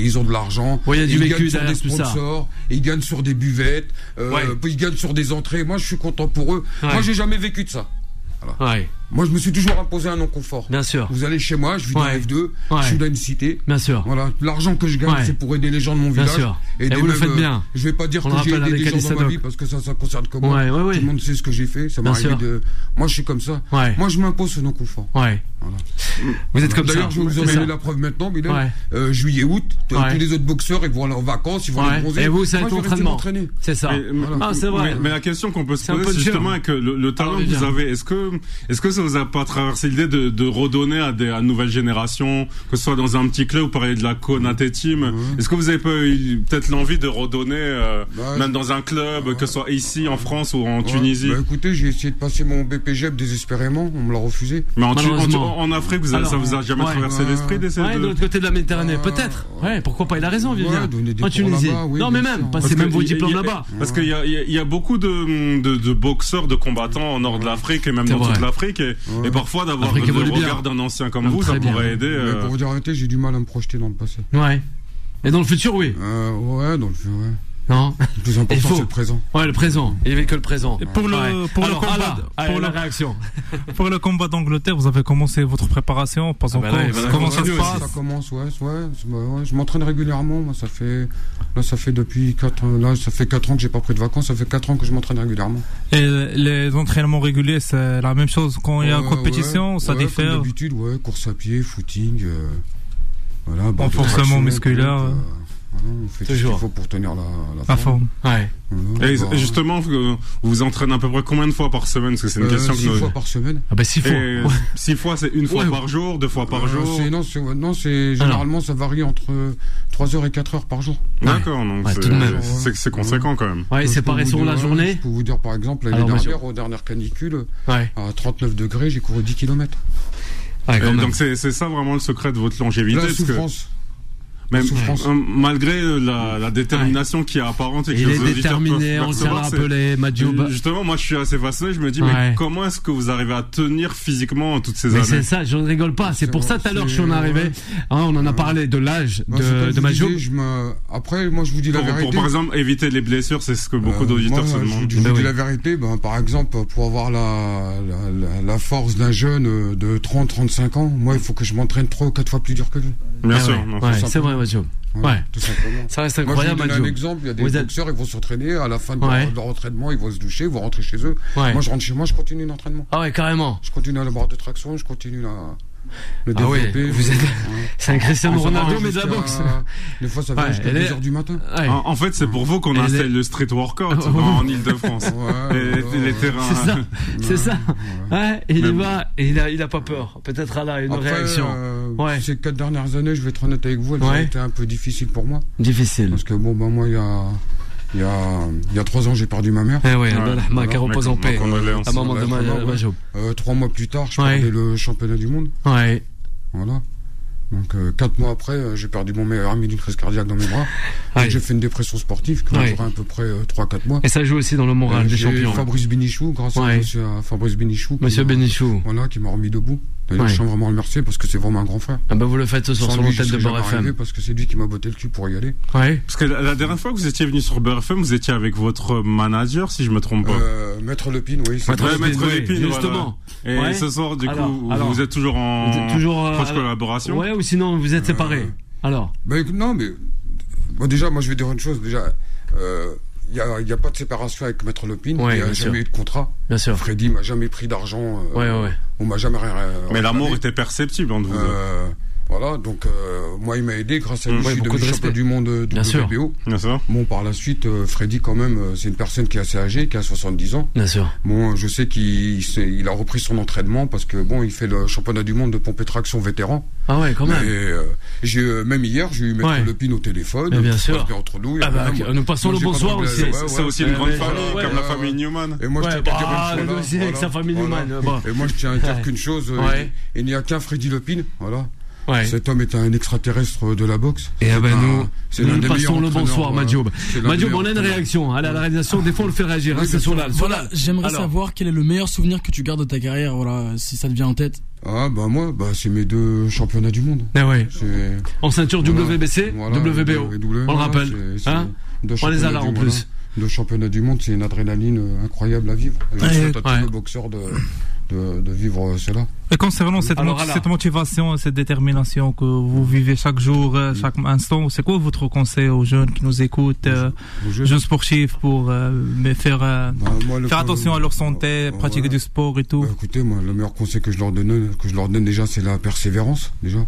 Ils ont de l'argent. Ouais, ils vécu gagnent sur des sponsors, ils gagnent sur des buvettes, euh, Ouais. ils gagnent sur des entrées. Moi, je suis content pour eux. Ouais. Moi, j'ai jamais vécu de ça. Moi, je me suis toujours imposé un non-confort. Bien sûr. Vous allez chez moi, je vis dans Ouais. F2, Ouais. je suis dans une cité. Bien sûr. Voilà, l'argent que je gagne, Ouais. c'est pour aider les gens de mon Bien village. sûr. Et vous le faites bien. Je vais pas dire On que j'ai aidé des gens dans ma Alice vie parce que ça, ça concerne que moi. Ouais, ouais, ouais. Tout le monde sait ce que j'ai fait. Ça Bien sûr. de. Moi, je suis comme ça. Ouais. Moi, je m'impose ce non-confort. Ouais. Vous êtes comme ça. D'ailleurs, je vais vous en la preuve maintenant, Bilal. Ouais. Euh, juillet, août, tous les autres boxeurs, ils vont aller en vacances, ils vont Ouais. aller bronzer. Et vous, ça va être l'entraînement. C'est ça. Mais, mais- Ah, c'est vrai. Mais, mais la question qu'on peut se poser, justement avec le, le talent Ah, que vous bien. avez. Est-ce que, est-ce que ça vous a pas traversé l'idée de, de redonner à des à une nouvelle génération, que ce soit dans un petit club, vous parlez de la Konaté Team. Est-ce que vous avez pas eu peut-être l'envie de redonner, euh, Bah, même dans un club, que ce soit ici en France ou en Ouais. Tunisie? Bah, écoutez, j'ai essayé de passer mon BPGEP désespérément, on me l'a refusé. Mais en, Tu- en, en Afrique, vous avez- Alors, ça vous a jamais ouais. traversé Ouais. l'esprit d'essayer Ouais, de... de l'autre côté de la Méditerranée, Euh, peut-être. Ouais, pourquoi pas Il a raison, Vivien. Ouais, donner des en Tunisie. oui, non, mais même, Parce même vos diplômes là-bas. Parce qu'il y a, y beaucoup de, de, de boxeurs, de combattants au nord de l'Afrique et même dans toute l'Afrique. Et, et parfois d'avoir le regard d'un ancien comme Ah, vous, ça bien. pourrait aider. Mais euh, pour vous dire la vérité, j'ai du mal à me projeter dans le passé. Ouais. Et dans le futur, oui. Euh, ouais, dans le ouais. Non. Le plus Il important, faut. c'est le présent. Ouais, le présent. Il n'y avait que le présent. Et pour le, Ouais. pour Alors, le combat, pour la réaction. pour le combat d'Angleterre, vous avez commencé votre préparation, pas Ah bah encore. va la Comment ça se passe Ça commence, ouais, ouais, ouais, ouais, Je m'entraîne régulièrement. Moi, ça fait, là, ça fait depuis 4 ans. Là, ça fait 4 ans que j'ai pas pris de vacances. Ça fait 4 ans que je m'entraîne régulièrement. Et les entraînements réguliers, c'est la même chose quand il y a Ouais, compétition, ouais, ça ouais, Comme diffère. d'habitude, ouais, course à pied, footing, euh, voilà, Renforcement musculaire, euh, voilà, on fait tout ce Toujours. qu'il faut pour tenir la, la La forme. forme. Ouais. Voilà, Et bah, justement, vous vous vous entraînez à peu près combien de fois par semaine? Parce que c'est une euh, question six que nous- fois par semaine. Ah bah faut. Et Ouais. six fois, c'est une fois Ouais. par jour, deux fois par Euh, jour. Non, ouais, non, c'est généralement ça varie entre 3 heures et 4 heures par jour. D'accord, donc Ouais, c'est- conséquent quand même. Ouais, c'est pareil vous selon dire, la journée. Je peux vous dire par exemple l'année dernière, aux dernières canicules, Ouais. à 39 degrés, j'ai couru 10 km. Donc c'est c'est ça vraiment le secret de votre longévité. La souffrance. Euh, malgré euh, la, la détermination qui est apparente et que Il est déterminé, on Madjoub. Euh, Justement, moi je suis assez fasciné. Je me dis, Ouais. mais comment est-ce que vous arrivez à tenir physiquement toutes ces Mais années c'est ça, je ne rigole pas. C'est pour ça tout à l'heure je suis en arrivé. ouais. Hein, on en a parlé de l'âge c'est de, de Madjoub. je me... Après, moi je vous dis la pour, vérité. pour, par exemple éviter les blessures, c'est ce que beaucoup Euh, d'auditeurs se demandent. je vous Ben dis oui. la vérité, ben, par exemple, pour avoir la, la, la, la force d'un jeune de 30-35 ans, moi il faut que je m'entraîne 3 ou 4 fois plus dur que lui. Bien Ah sûr. c'est vrai, Ouais. Tout simplement. Ça reste Moi, je vais incroyable, vous donner un exemple. Il y a des Vous êtes- boxeurs, ils vont s'entraîner. À la fin de, Ouais. leur, de leur entraînement, ils vont se doucher, ils vont rentrer chez eux. Ouais. Moi, je rentre chez moi, je continue l'entraînement. Ah ouais, carrément. Je continue la barre de traction, je continue la, le Ah ouais, vous êtes-. C'est un Cristiano va Ronaldo, mais de la boxe. Des fois, ça va Ouais, jusqu'à elle est- 2h du matin. Ouais. En, en fait, c'est pour vous qu'on Elle installe est- le street workout Ah, en, Ile-de-France. Ouais, Et ouais, les terrains. C'est ça, c'est ça. Ouais. Il y va et il a, il a pas peur. Peut-être là une Après, réaction. euh, Ouais. ces quatre dernières années, je vais être honnête avec vous, elles Ouais. ont été un peu difficiles pour moi. Difficile. Parce que bon, ben moi, il y a, il y a, il y a trois ans, j'ai perdu ma mère. Eh ouais, Ouais. Allah qu'elle repose en paix. La maman de Ouais, Ma-. Euh, trois mois plus tard, je Ouais. perdais le championnat du monde. Ouais. Voilà. Donc euh, quatre mois après, euh, j'ai perdu mon meilleur ami d'une crise cardiaque dans mes bras. Ouais. Donc, J'ai fait une dépression sportive qui a Ouais. duré à peu près euh, trois, quatre mois. Et ça joue aussi dans le moral Euh, des j'ai champions. Fabrice Benichou, grâce Ouais. à monsieur à Fabrice Benichou. qui Monsieur Benichou. Voilà, qui m'a remis debout. D'ailleurs, Ouais. je tiens vraiment à le remercier parce que c'est vraiment un grand frère. Ah bah vous le faites ce soir sur l'antenne de Beurre FM. parce que c'est lui qui m'a botté le cul pour y aller. Ouais. Parce que la, la dernière fois que vous étiez venu sur Beurre FM, vous étiez avec votre manager, si je me trompe pas. Euh, Maître Lepine, oui. Maître. Ouais, Maître oui, voilà. justement. Et Ouais. ce soir, du Alors, coup, alors. vous êtes toujours en Vous êtes toujours euh, proche à- collaboration. Ouais, ou sinon vous êtes séparés. Alors. Bah, écoute, non, mais bon, déjà, moi, je vais dire une chose. Déjà, euh, il n'y a, il y a pas de séparation avec Maître. Ouais, il n'y a jamais sûr. eu de contrat. Bien sûr. Freddy m'a jamais pris d'argent. euh, Ouais, ouais. On m'a jamais rien. Mais l'amour était perceptible entre vous. Euh, voilà, donc euh, moi il m'a aidé grâce à lui, Mmh. je suis devenu de champion du monde euh, Bien sûr. WBO. Bien sûr. Bon, par la suite, euh, Freddy quand même, euh, c'est une personne qui est assez âgée, qui a 70 ans. Bien sûr. Bon, je sais qu'il il a repris son entraînement parce que bon, il fait le championnat du monde de pompe et traction vétéran. Ah ouais, quand même. euh, j'ai euh, même hier, j'ai eu Maître Ouais. Lepine au téléphone. Mais bien sûr. bien entre nous. Ah bah, nous passons moi, le bonsoir aussi. C'est Ouais, c'est ouais. aussi une grande famille, comme la famille Newman. Et moi, je tiens à dire le qu'une chose. euh. Il n'y a qu'un Freddy Lepine, voilà. Ouais. Cet homme est un extraterrestre de la boxe. Et ah C'est ben un- nous, c'est nous des passons le bonsoir, euh, Madjoub. Madjoub, on a une réaction. Allez, à la réalisation, des fois on le fait réagir. Oui, hein, c'est sur. Voilà, j'aimerais savoir quel est le meilleur souvenir que tu gardes de ta carrière, voilà, si ça te vient en tête. Ah bah moi, bah c'est mes deux championnats du monde. Ah ouais. En ceinture Voilà. WBC, voilà, WBO. On le rappelle. Hein On les a là en plus. Deux championnats du monde, c'est une adrénaline euh, incroyable à vivre. Et je Ouais. souhaite à tous les boxeurs de, de, de vivre cela. Et concernant cette, Alors, moti- alors. cette motivation, cette détermination que vous vivez chaque jour, euh, chaque instant, c'est quoi votre conseil aux jeunes qui nous écoutent, euh, Aux jeunes. sportifs, pour euh, mais faire, euh, Bah, moi, le faire attention à leur santé, pratiquer du sport et tout Bah, écoutez, moi, le meilleur conseil que je leur donne, que je leur donne déjà, c'est la persévérance, déjà.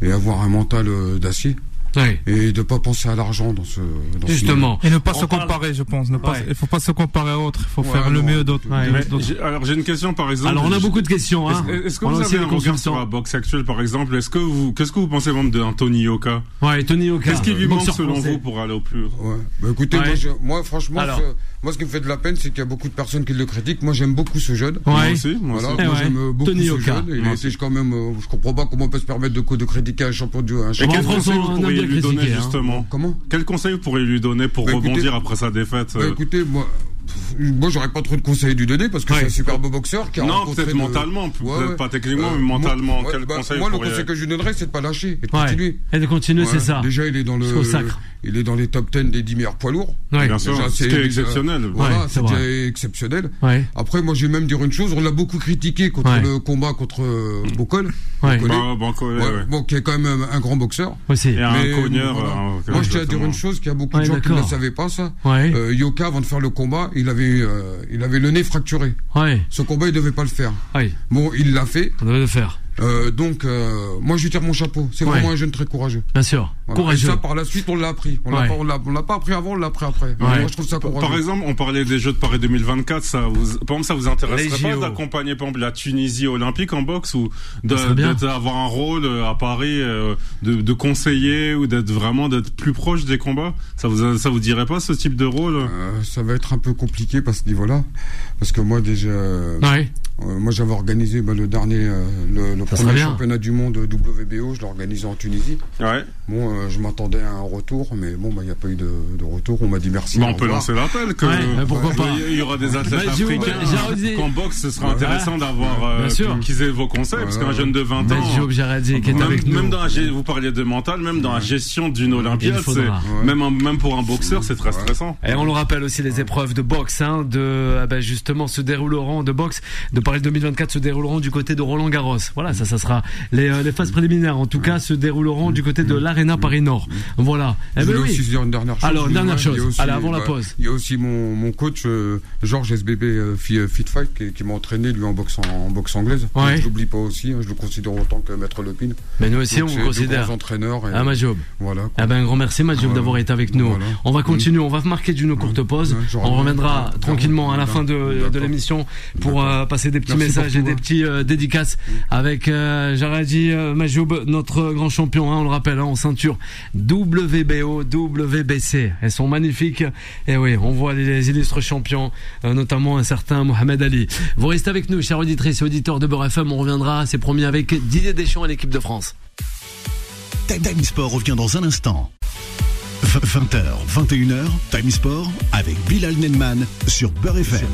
Et avoir un mental euh, d'acier. Oui. Et de pas penser à l'argent dans ce, dans ce Justement. Et ne pas On se parle- comparer, je pense. Ne pas, Ouais. Il faut pas se comparer à autres. Il faut Ouais, faire le non, mieux d'autres. ouais. alors j'ai une question par exemple. Alors on a beaucoup de questions. Hein. Est-ce est-ce que On vous aussi avez un des regard sur la boxe actuelle par exemple? Est-ce que vous qu'est-ce que vous pensez même d'Anthony Yoka Ouais, Tony Oka. Qu'est-ce qui lui manque selon français. vous pour aller au plus Ouais. Bah, écoutez, Ouais. moi, je- moi, franchement, Alors. ce- moi, ce qui me fait de la peine, c'est qu'il y a beaucoup de personnes qui le critiquent. Moi, j'aime beaucoup ce jeune. Moi aussi, moi Voilà, aussi. Moi ouais. j'aime beaucoup Tony ce Yoka. jeune. Il été quand même, euh, je comprends pas comment on peut se permettre de, de critiquer un champion du, un Et champion. Pourriez donner hein. justement Comment? Quel conseil vous pourriez lui donner pour Bah, écoutez- rebondir après sa défaite Bah, euh, écoutez, moi, moi, j'aurais pas trop de conseils à lui donner parce que Ouais. c'est un super beau boxeur qui a Non, peut-être de- mentalement, peut-être Ouais, ouais. pas techniquement, Euh, mais mentalement. moi- quel bah, conseil Moi, le conseil que je lui donnerais, c'est de pas lâcher et de continuer. Et de continuer, c'est ça. Déjà, il est dans le, sacre. il est dans les top 10 des 10 meilleurs poids lourds. Bien sûr, déjà- exceptionnel. Voilà, vrai. déjà exceptionnel. Après, moi, je vais même dire une chose. On l'a beaucoup critiqué contre le combat contre euh, Bocol. Ouais. Bocol. Bah, bon, qui est quand même un, grand boxeur. Aussi. Un cogneur. euh, Moi, je tiens à dire une chose qu'il y a beaucoup de gens qui ne savaient pas, ça. Euh, Yoka, avant de faire le combat, il avait, euh, il avait le nez fracturé. Ouais. Ce combat, il devait pas le faire. Ouais. Bon, il l'a fait. On devait le faire. Euh, donc, euh, moi, je lui tire mon chapeau. C'est vraiment un jeune très courageux. Bien sûr. Voilà. Courageux. Et ça, par la suite, on l'a appris. On l'a Ouais. pas, on l'a, on l'a pas appris avant, on l'a appris après. Moi, je trouve ça Par- courageux. Par exemple, on parlait des Jeux de Paris 2024. Ça vous, par exemple, ça vous intéresserait pas d'accompagner, par exemple, la Tunisie olympique en boxe ou de, Ça serait bien. d'être- avoir un rôle euh, à Paris, euh, de, de conseiller ou d'être vraiment d'être plus proche des combats? Ça vous, ça vous dirait pas ce type de rôle? Euh, ça va être un peu compliqué à ce niveau-là. Parce que moi, déjà, Ouais. euh, moi, j'avais organisé bah, le dernier, le, premier championnat du monde WBO. Je l'ai organisé en Tunisie. Ouais. Bon, euh, je m'attendais à un retour, mais bon, bah, il n'y a pas eu de, de retour. On m'a dit merci. Bah, on peut lancer l'appel que Ouais, mais pourquoi pas. il y aura des athlètes Bah, j'ai- africains qu'en boxe ce Ouais. intéressant d'avoir euh, qu'ils aient vos conseils parce qu'un jeune de 20 Ben, ans Job Jaradi qui est même, avec nous. même dans vous parliez de mental même dans la gestion d'une Olympiade même un- même pour un boxeur c'est très stressant Et on le rappelle aussi les épreuves de boxe, hein, de ah ben, justement se dérouleront de boxe de Paris 2024 se dérouleront du côté de Roland Garros. Voilà, ça, ça sera les, euh, les phases préliminaires. En tout cas, se dérouleront du côté de l'Arena Paris Nord. Voilà. Eh ben oui. dire une dernière chose. Alors, dernière chose. aussi, Allez, avant la bah, pause. Il y a aussi mon, mon coach, euh, Georges SBB euh, euh, Fit Fight, qui, qui m'a entraîné, lui, en boxe, en, en boxe anglaise. Ouais. Je l'oublie pas aussi, hein, je le considère autant que Maître Lepine. Mais nous aussi, Donc, on considère. Et, Ah, Majob. Voilà. quoi. Ah ben, un grand merci, Majob, d'avoir été avec nous. Voilà. On va continuer. On va marquer d'une courte pause. On reviendra tranquillement à la fin de, de l'émission pour euh, passer des petits Merci messages et tout, des hein. petits dédicaces avec Jaradi Majoub, notre grand champion, hein, on le rappelle, hein, en ceinture WBO, WBC. Elles sont magnifiques. Et oui, on voit les illustres champions, euh, notamment un certain Mohamed Ali. Vous restez avec nous, chers auditrices et auditeurs de Beurre. On reviendra, c'est promis, avec Didier Deschamps et l'équipe de France. Time Sport revient dans un instant. 20h, 21h, Time Sport avec Bilal Nenman sur Beurre FM.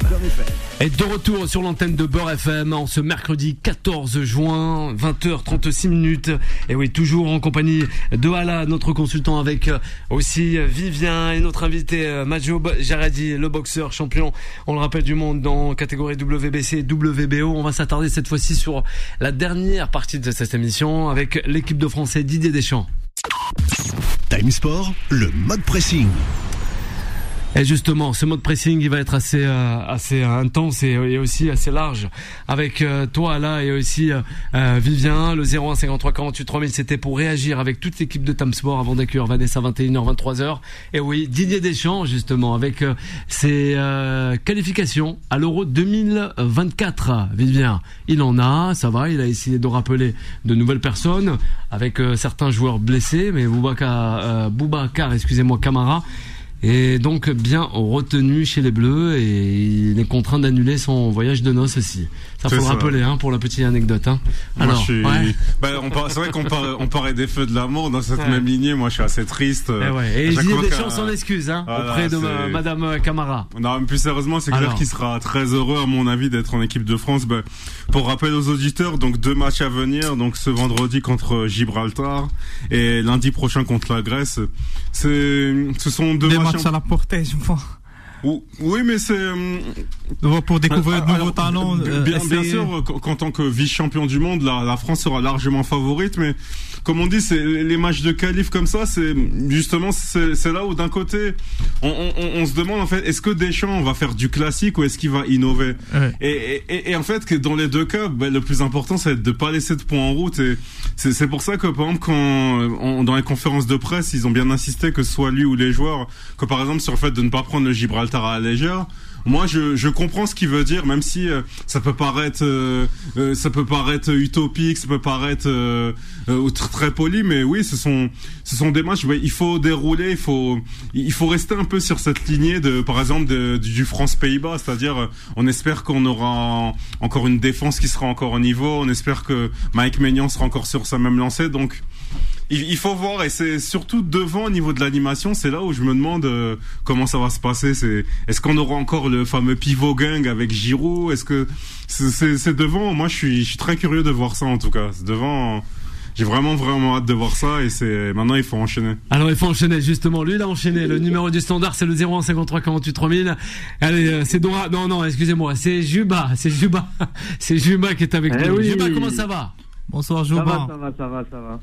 Et de retour sur l'antenne de Beurre FM en ce mercredi 14 juin, 20h36 minutes. Et oui, toujours en compagnie de Hala, notre consultant, avec euh, aussi Vivien et notre invité euh, Majoub Jaradi, le boxeur champion, on le rappelle, du monde dans catégorie WBC, WBO. On va s'attarder cette fois-ci sur la dernière partie de cette émission avec l'équipe de français Didier Deschamps. Time Sport, le mode pressing. Et justement, ce mode pressing, il va être assez euh, assez intense et, aussi assez large. Avec euh, toi là et aussi euh, euh, Vivien, le 01 53 48 3000, c'était pour réagir avec toute l'équipe de Tam Sport avant d'accueillir Vanessa 21h 23h. Et oui, Didier Deschamps justement avec euh, ses euh, qualifications à l'Euro 2024. Vivien, il en a, ça va, il a essayé de rappeler de nouvelles personnes avec certains joueurs blessés, mais Boubacar, Boubacar excusez-moi, Camara et donc bien retenu chez les Bleus et il est contraint d'annuler son voyage de noces aussi. Ça faut le rappeler hein, pour la petite anecdote. Hein. Moi, Alors, je suis... ouais. bah, c'est vrai qu'on par- on parlait des feux de l'amour dans cette Ouais. même lignée. Moi, je suis assez triste. Eh ouais. Et Didier Deschamps s'en excuse hein, Voilà, auprès de Madame Camara. Non, plus sérieusement, c'est clair qu'il sera très heureux, à mon avis, d'être en équipe de France. Ben, pour rappel aux auditeurs, donc deux matchs à venir, donc ce vendredi contre Gibraltar et lundi prochain contre la Grèce. C'est, ce sont deux Des matchs. matchs à la portée, je pense. Oui, mais c'est euh, pour découvrir de nouveaux talents. Bien, bien sûr, qu'en tant que vice-champion du monde, la, la France sera largement favorite, mais comme on dit, c'est les matchs de qualif comme ça, c'est justement c'est là où d'un côté on, on, on, se demande en fait est-ce que Deschamps va faire du classique ou est-ce qu'il va innover ouais. et, et, et, en fait que dans les deux cas, ben, le plus important c'est de pas laisser de points en route et c'est pour ça que par exemple quand on, dans les conférences de presse ils ont bien insisté que ce soit lui ou les joueurs que par exemple sur le fait de ne pas prendre le Gibraltar la légère. Moi je, comprends ce qu'il veut dire même si euh, ça peut paraître euh, euh, ça peut paraître utopique ça peut paraître très, poli mais oui ce sont ce sont des matchs. Il faut dérouler il faut il faut rester un peu sur cette lignée de par exemple du France Pays-Bas c'est-à-dire on espère qu'on aura encore une défense qui sera encore au niveau. On espère que Mike Maignan sera encore sur sa même lancée. Donc il, il faut voir et c'est surtout devant au niveau de l'animation, c'est là où je me demande euh, comment ça va se passer. C'est est-ce qu'on aura encore le fameux pivot gang avec Giroud Est-ce que c'est devant? Moi, je suis, je suis très curieux de voir ça en tout cas. Devant. J'ai vraiment vraiment hâte de voir ça et c'est maintenant il faut enchaîner. Alors il faut enchaîner justement. Lui il a enchaîné. Le numéro du standard c'est le 0153 48 3000. Allez euh, c'est Dora. Non non excusez-moi c'est Juba c'est Juba c'est Juba qui est avec eh nous. Oui. Juba comment ça va? Bonsoir va, ça va, ça va, ça va.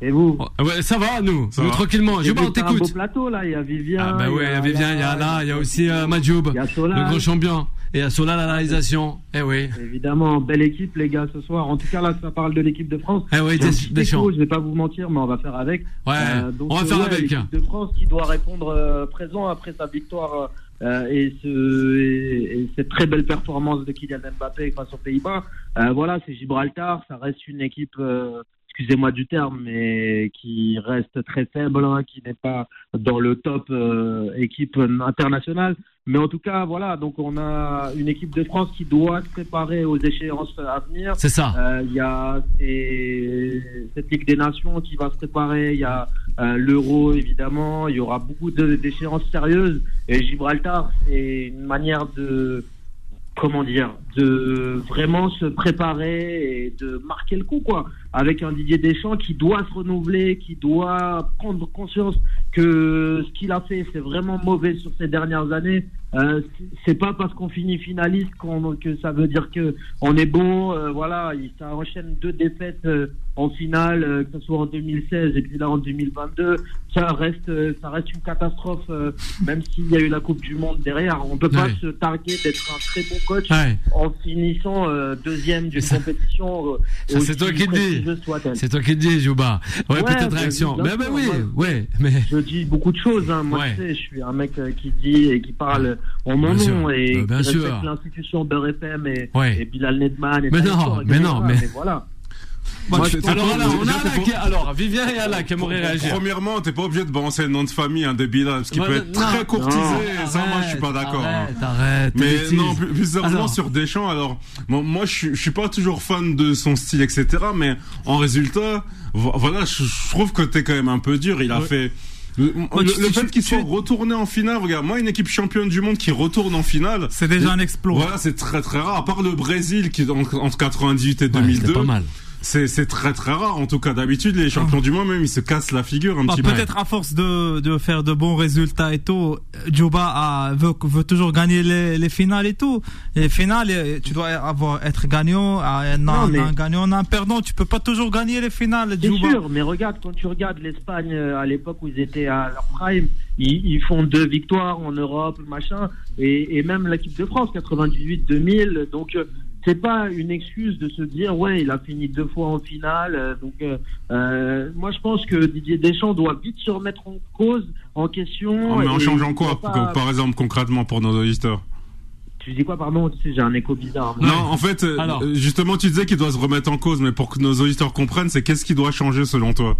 Et vous Oh, ouais, Ça va nous, Ça nous va. tranquillement. Vu on un beau t'écoute. plateau là, il y a Vivien. Ah bah ouais, il y a Vivien, il y a là, il y a aussi euh, Majoub, Il y a Solal. le grand champion. Et il y a Solal à la réalisation. Eh oui. Évidemment, belle équipe les gars ce soir. En tout cas là, ça parle de l'équipe de France. Eh oui, Des- écho, je vais pas vous mentir, mais on va faire avec. Ouais, Euh, donc, on va euh, faire ouais, avec. L'équipe de France qui doit répondre euh, présent après sa victoire euh, et, ce, et, et cette très belle performance de Kylian Mbappé face aux Pays-Bas. Euh, voilà, c'est Gibraltar, ça reste une équipe, euh, excusez-moi du terme, mais qui reste très faible, hein, qui n'est pas dans le top euh, équipe internationale. Mais en tout cas, voilà, donc on a une équipe de France qui doit se préparer aux échéances à venir. C'est ça. Euh, Il y a ces- cette Ligue des Nations qui va se préparer. Il y a euh, l'Euro évidemment. Il y aura beaucoup de- d'échéances sérieuses. Et Gibraltar, c'est une manière de comment dire, de vraiment se préparer et de marquer le coup, quoi. Avec un Didier Deschamps qui doit se renouveler, qui doit prendre conscience que ce qu'il a fait, c'est vraiment mauvais sur ces dernières années. Euh, c'est- pas parce qu'on finit finaliste qu'on que ça veut dire que on est bon. euh, voilà, il, ça enchaîne deux défaites euh, en finale, euh, que ce soit en 2016 et puis là en 2022. Ça reste, ça reste une catastrophe, même s'il y a eu la Coupe du Monde derrière. On peut pas Ouais. se targuer d'être un très bon coach Ouais. en finissant deuxième d'une compétition. ça, c'est toi qui le dis. Soit-elle. C'est toi qui le dis, Juba. Ouais, Ouais, petite bah, réaction. Mais bah sûr, oui, moi- ouais, mais. Je dis beaucoup de choses. Hein. Moi, Ouais. tu sais, je suis un mec euh, qui dit et qui parle en mon Bien nom sûr. et bien qui sûr. respecte l'institution FM et, Ouais. et Bilal Nedman. Et Mais non, mais non, mais- voilà. Moi, je Alors on a Alain qui, Vivien et Alain qui aimeraient réagir. Premièrement, t'es pas obligé de balancer le nom de famille hein, de Bilal, parce qu'il Ouais, peut être très courtisé. Et ça, moi, je suis pas d'accord. hein. Arrête. Mais non, plus, sérieusement sur Deschamps, alors moi, je, suis- pas toujours fan de son style, etc. Mais en résultat, vo- voilà, je, trouve que t'es quand même un peu dur. Il a Ouais. fait le, le- tu- le tu- fait qu'il tu- soit retourné en finale. Regarde, moi, une équipe championne du monde qui retourne en finale. C'est déjà un exploit. Voilà, c'est très très rare. À part le Brésil qui entre, entre 98 et Ouais, c'était 2002, pas mal. C'est c'est très très rare. En tout cas, d'habitude, les champions du monde même ils se cassent la figure un Bah, petit peu. Peut-être à force de, de faire de bons résultats et tout, Juba a, veut, veut toujours gagner les, les finales et tout. Les finales, tu dois avoir, être gagnant, un, Non, un, mais- un gagnant, un perdant. Tu peux pas toujours gagner les finales, C'est Juba. sûr, mais regarde, quand tu regardes l'Espagne euh, à l'époque où ils étaient à leur prime, ils, ils font deux victoires en Europe, machin, et, et même l'équipe de France, 98-2000. Donc, euh, c'est pas une excuse de se dire, ouais, il a fini deux fois en finale. euh, donc, euh, euh, moi, je pense que Didier Deschamps doit vite se remettre en cause, en question. Oh, mais en changeant quoi, pas- par exemple, concrètement pour nos auditeurs Tu dis quoi, pardon Tu sais, j'ai un écho bizarre. Non, en fait, Alors. justement, tu disais qu'il doit se remettre en cause, mais pour que nos auditeurs comprennent, c'est qu'est-ce qui doit changer selon toi?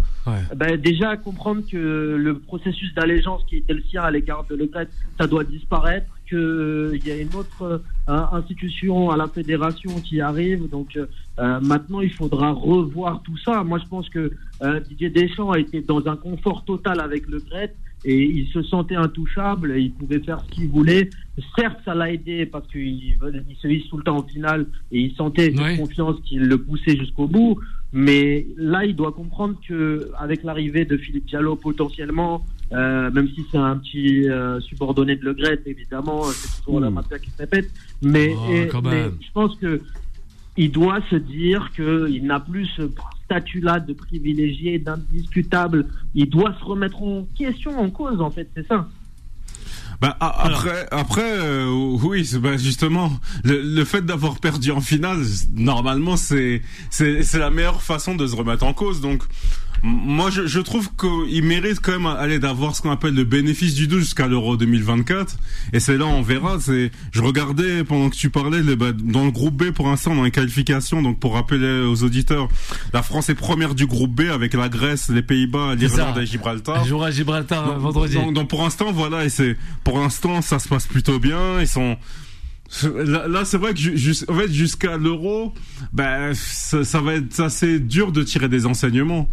Ben, déjà comprendre que le processus d'allégeance qui était le sien à l'égard de Le Gret, ça doit disparaître, qu'il y a une autre euh, institution à la fédération qui arrive. Donc euh, euh, maintenant, il faudra revoir tout ça. Moi, je pense que euh, Didier Deschamps a été dans un confort total avec Le Gret et il se sentait intouchable, il pouvait faire ce qu'il voulait. Certes, ça l'a aidé parce qu'il il se hisse tout le temps en finale et il sentait cette confiance qui le poussait jusqu'au bout. Mais là, il doit comprendre que avec l'arrivée de Philippe Diallo potentiellement, euh, même si c'est un petit euh, subordonné de Le Gret, évidemment, c'est toujours la mafia qui se répète. Mais, Oh, et- mais je pense que il doit se dire qu'il n'a plus ce statut-là de privilégié, d'indiscutable. Il doit se remettre en question, en cause, en fait, c'est ça. Bah, a- après, après, euh, oui, bah, justement, le, le fait d'avoir perdu en finale, normalement, c'est, c'est, la meilleure façon de se remettre en cause. Donc, moi, je, je trouve qu'il mérite quand même aller d'avoir ce qu'on appelle le bénéfice du doute jusqu'à l'Euro 2024. Et c'est là, on verra. C'est, je regardais pendant que tu parlais, le, bah, dans le groupe B, pour l'instant, dans les qualifications. Donc, pour rappeler aux auditeurs, la France est première du groupe B avec la Grèce, les Pays-Bas, l'Irlande et Gibraltar. Elle jouera à Gibraltar Donc, vendredi. Donc, donc, pour l'instant, voilà, et c'est pour l'instant ça se passe plutôt bien. Ils sont là, là, c'est vrai que en fait jusqu'à l'euro, ben ça, ça va être assez dur de tirer des enseignements.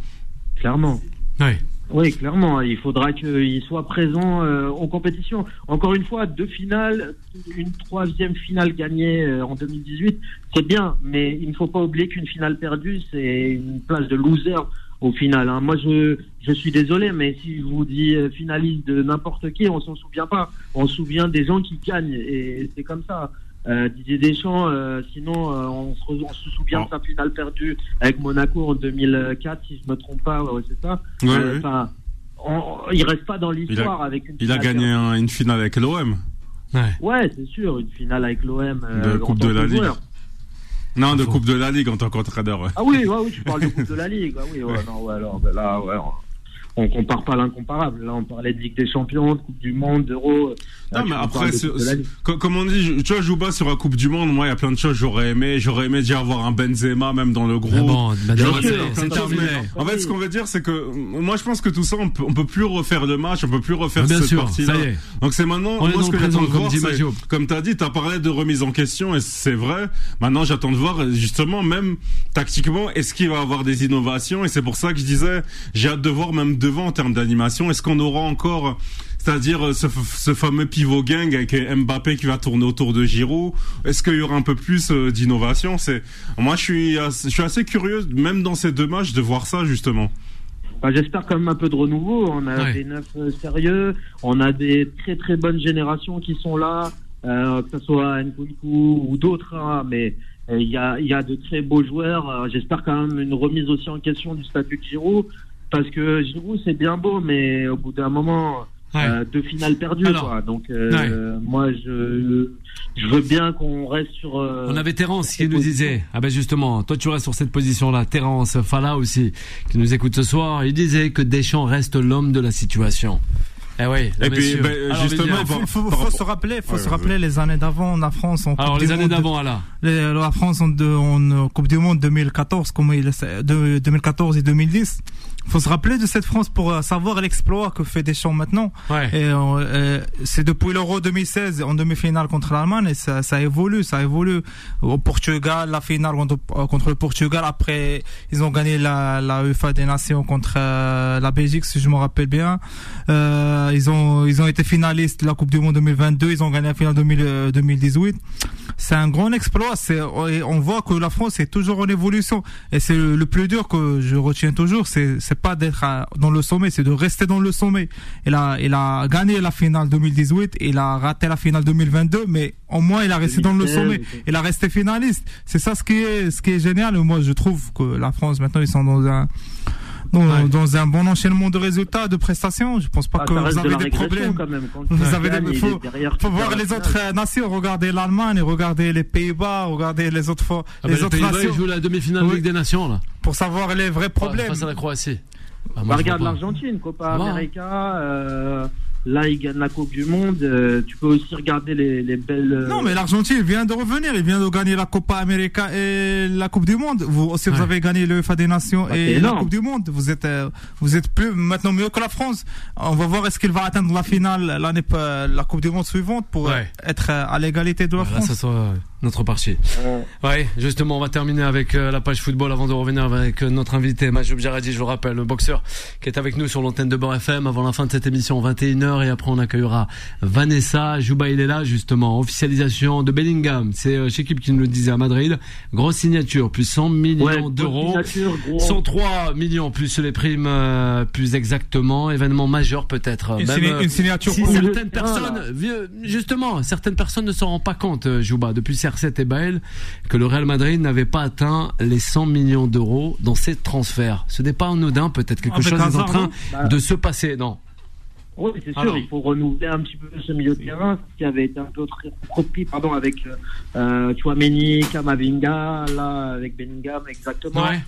Clairement. Oui. Oui, clairement, il faudra qu'il soit présent euh, en compétition. Encore une fois, deux finales, une troisième finale gagnée euh, en 2018, c'est bien, mais il ne faut pas oublier qu'une finale perdue, c'est une place de loser au final. hein. Moi, je, je suis désolé, mais si je vous dis euh, finaliste de n'importe qui, on s'en souvient pas. On se souvient des gens qui gagnent, et c'est comme ça. Euh, Didier Deschamps, euh, sinon euh, on, se, re- on se souvient de sa finale perdue avec Monaco en 2004, si je me trompe pas, ouais, c'est ça. Ouais, Euh, ouais. on- il reste pas dans l'histoire a, avec une il a gagné un- une finale avec l'OM. Ouais, c'est sûr, une finale avec l'OM. euh, De Coupe de la Ligue. Non, de Coupe de la Ligue en tant qu'entraîneur. Ouais. Ah oui, ouais, oui, tu parles de Coupe de la Ligue. Ah oui, ouais, non, ouais, alors ben là, ouais, on, on compare pas l'incomparable. Là, on parlait de Ligue des Champions, de Coupe du Monde, d'Euro. Là, Non, mais après, comme on dit, tu vois, je joue pas sur la Coupe du Monde. Moi, il y a plein de choses j'aurais aimé. J'aurais aimé déjà avoir un Benzema même dans le groupe. Bon, bah, J'aurais c'est- aimé plein c'est de choses, terminé. mais En fait, ce qu'on veut dire, c'est que moi, je pense que tout ça, on peut, on peut plus refaire le match, on peut plus refaire Bien cette sûr, partie-là. ça y est. Donc c'est maintenant, On moi, ce que j'attends de comme voir, comme t'as dit, t'as parlé de remise en question, et c'est vrai. Maintenant, j'attends de voir, justement, même tactiquement, est-ce qu'il va avoir des innovations, et c'est pour ça que je disais, j'ai hâte de voir même devant en termes d'animation, est-ce qu'on aura encore, c'est-à-dire euh, ce, fameux pivot gang avec Mbappé qui va tourner autour de Giroud, est-ce qu'il y aura un peu plus euh, d'innovation? C'est, moi, je suis, assez, je suis assez curieux, même dans ces deux matchs, de voir ça justement. Enfin, J'espère quand même un peu de renouveau. On a Ouais. des neufs euh, sérieux, on a des très très bonnes générations qui sont là, euh, que ce soit Nkunku ou d'autres, hein, mais euh, il y, a, il y a de très beaux joueurs. Euh, J'espère quand même une remise aussi en question du statut de Giroud, parce que Giroud c'est bien beau, mais au bout d'un moment, Ouais. euh, deux finales perdues. Alors, quoi. Donc euh, moi je, je veux bien qu'on reste sur... euh, On avait Terence qui nous position. disait, ah ben justement, toi tu restes sur cette position-là, Terence Fala aussi, qui nous écoute ce soir, il disait que Deschamps reste l'homme de la situation. Eh oui, là, Et puis, ben, Alors, justement. Il faut, se rappeler, faut Ouais, se ouais, rappeler les années d'avant, la France en Coupe alors du les années Monde. d'avant, là. Les- la France en, de- en, euh, Coupe du Monde 2014, comme il, de, 2014 et 2010. Faut se rappeler de cette France pour euh, savoir l'exploit que fait Deschamps maintenant. Ouais. Et euh, euh, c'est depuis l'Euro 2016 en demi-finale contre l'Allemagne et ça, ça évolue, ça évolue. Au Portugal, la finale contre, contre le Portugal. Après, ils ont gagné la, la UEFA des Nations contre euh, la Belgique, si je me rappelle bien. Euh, ils ont ils ont été finalistes de la Coupe du Monde 2022. Ils ont gagné la finale 2000, euh, 2018. C'est un grand exploit. C'est et on voit que la France est toujours en évolution. Et c'est le, le plus dur que je retiens toujours. C'est pas d'être dans le sommet, c'est de rester dans le sommet. Il a il a gagné la finale 2018. Il a raté la finale 2022, mais au moins il a resté dans le 2016, sommet. Il a resté finaliste. C'est ça ce qui est ce qui est génial. Et moi je trouve que la France maintenant ils sont dans un dans, Ouais. dans un bon enchaînement de résultats, de prestations. Je pense pas Ah, que vous de avez des problèmes. quand même. Quand Vous avez des- il faut- derrière, faut voir les autres euh, nations, regardez l'Allemagne, regardez les Pays-Bas, regardez les autres Ah les les autres ils nations, jouent la demi-finale de Oui. Ligue des Nations, là. Pour savoir les vrais problèmes. Face à la Croatie. Ah, Bah, regarde l'Argentine, Copa. América. euh, là, ils gagnent la Coupe du Monde. euh, tu peux aussi regarder les, les belles. euh, Non, mais l'Argentine vient de revenir, il vient de gagner la Copa América et la Coupe du Monde. Vous aussi, vous avez gagné l'UEFA des Nations Bah, c'est et la. Coupe du Monde. Vous êtes, euh, vous êtes plus maintenant mieux que la France. On va voir est-ce qu'il va atteindre la finale l'année, la Coupe du Monde suivante pour Ouais. être à l'égalité de la France? ça notre partie. Ouais, justement, on va terminer avec euh, la page football avant de revenir avec euh, notre invité, Majoub Jaradi, je le rappelle, le boxeur qui est avec nous sur l'antenne de Beurre FM avant la fin de cette émission, 21h, et après on accueillera Vanessa. Jouba, il est là, justement. Officialisation de Bellingham. C'est euh, chez qui nous le disait à Madrid. Grosse signature, plus 100 millions Ouais, grosse d'euros. signature, gros. 103 millions plus les primes, euh, plus exactement. Événement majeur peut-être. Une, Même, signa- une signature si pour certaines Ah, personnes, vieux- justement, certaines personnes ne s'en rendent pas compte, Jouba, depuis CR7 et Baël, que le Real Madrid n'avait pas atteint les 100 millions d'euros dans ses transferts. Ce n'est pas anodin, peut-être quelque Avec chose est en train Bah, de se passer, non Oui, c'est sûr, Alors. il faut renouveler un petit peu ce milieu de terrain, ce qui avait été un peu repris pardon, avec euh, Chouameni, Kamavinga, là, avec Bellingham, exactement. Ouais.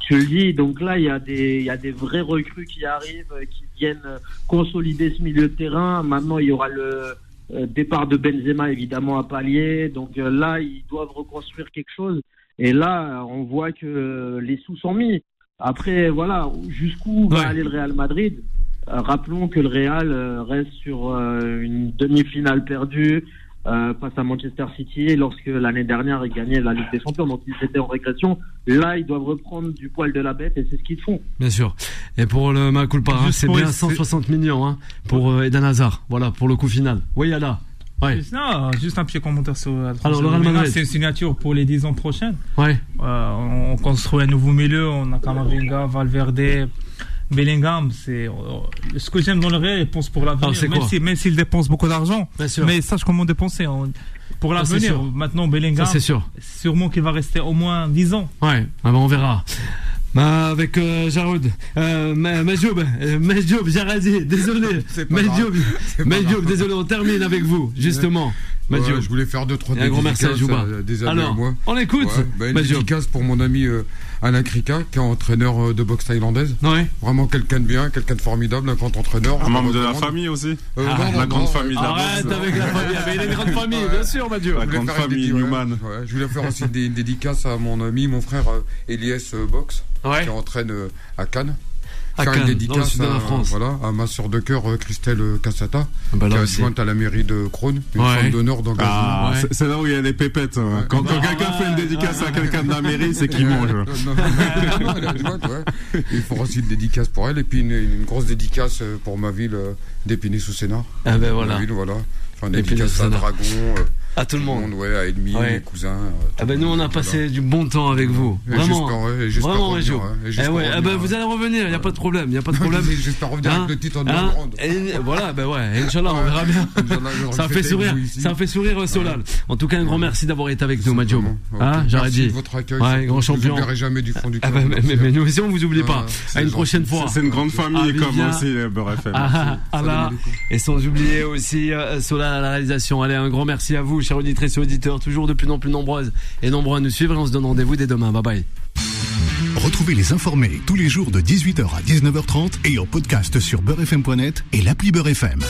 Tu le dis, donc là, il y, a des- il y a des vrais recrues qui arrivent, qui viennent consolider ce milieu de terrain. Maintenant, il y aura le euh, départ de Benzema, évidemment, à pallier. Donc euh, là, ils doivent reconstruire quelque chose. Et là, on voit que euh, les sous sont mis. Après, voilà, jusqu'où va aller le Real Madrid? Euh, Rappelons que le Real euh, reste sur euh, une demi-finale perdue euh, face à Manchester City lorsque l'année dernière ils gagnaient la Ligue des Champions. Donc ils étaient en régression. Là, ils doivent reprendre du poil de la bête et c'est ce qu'ils font. Bien sûr. Et pour le Maculpa, hein, c'est bien essayer- 160 millions hein, pour euh, Eden Hazard. Voilà, pour le coup final. Oui, là. Ouais, Non, juste un petit commentaire sur la Alors, le Real Maintenant, Madrid. C'est une signature pour les 10 ans prochaines. ouais. Euh, on construit un nouveau milieu, on a Kamavinga, Valverde, Bellingham. C'est euh, ce que j'aime dans le Real, il pense pour l'avenir. C'est Même quoi si- même s'il dépense beaucoup d'argent, Bien sûr. mais sache comment dépenser. on- Pour l'avenir, sûr. maintenant Ça, Bellingham, c'est sûr. sûrement qu'il va rester au moins 10 ans. Ouais, ah bah, on verra. Bah, avec euh, Jarod, euh, Ma- Majoub, euh, Majoub, Jaradi, désolé. Majoub, désolé, on termine avec vous, justement. Ouais, je voulais faire deux, trois un grand merci à dédicaces Jouba. euh, des amis Alors, à moi. on écoute. Ouais, bah, une dédicace pour mon ami euh, Alain Krika, qui est entraîneur euh, de boxe thaïlandaise. Ouais. Vraiment quelqu'un de bien, quelqu'un de formidable, un grand entraîneur. Un membre de la famille aussi. Euh, Ah, non, la non, grande non, famille de la Arrête boxe. avec la famille, mais il a une grande famille, bien sûr, Majoub. La Je voulais grande famille Newman. ouais, je voulais faire aussi des une dédicace à mon ami, mon frère euh, Elias euh, Box, Ouais. qui entraîne euh, à Cannes. À Faire Cannes, dans le dédicace sud de la à, France. Voilà, à ma soeur de cœur, euh, Christelle euh, Cassata, Bah, qui est adjointe à la mairie de Crône, une Ouais. femme d'honneur d'engagement. Ah, Ouais. c'est- c'est là où il y a les pépettes. hein. Quand, quand Bah, quelqu'un fait une dédicace à quelqu'un de la mairie, c'est qu'il Euh, mange. non, non, non, elle est adjointe, ouais. Il faut aussi une dédicace pour elle et puis une, une grosse dédicace euh, pour ma ville euh, d'Épinay-sous-Sénat. Ah ben Ma voilà. ville, voilà. Enfin, une dédicace à. Dragon, euh, À tout le monde. ouais, à Edmi, Ouais. mes cousins. euh, Ah ben nous on a passé du bon temps avec vous. Vraiment. et Vraiment, ouais, et Eh ouais, ah ben vous ouais. allez revenir, il n'y a pas de problème, il n'y a pas de problème. J'espère revenir Hein avec le titre en Hein grande. Et voilà, ben ouais, Inch'Allah, on verra bien. Ça fait sourire, vous ça fait sourire Solal. En tout cas, un grand merci d'avoir été avec nous. Hein, j'aurais dit. de votre accueil. Ouais, grand Je vous champion. oublierai jamais du fond du Ah cœur. ben, mais, nous aussi on vous oublie pas. À une prochaine fois. C'est une grande famille comme aussi euh, Beurre FM. Ah, ah. Et sans oublier aussi euh, Solal à la réalisation. Allez, un grand merci à vous, chers auditrices et auditeurs, toujours de plus en plus nombreuses et nombreux à nous suivre. Et on se donne rendez-vous dès demain. Bye bye. Retrouvez les informés tous les jours de 18h à 19h30 et en podcast sur beurrefm.net et l'appli Beurre FM.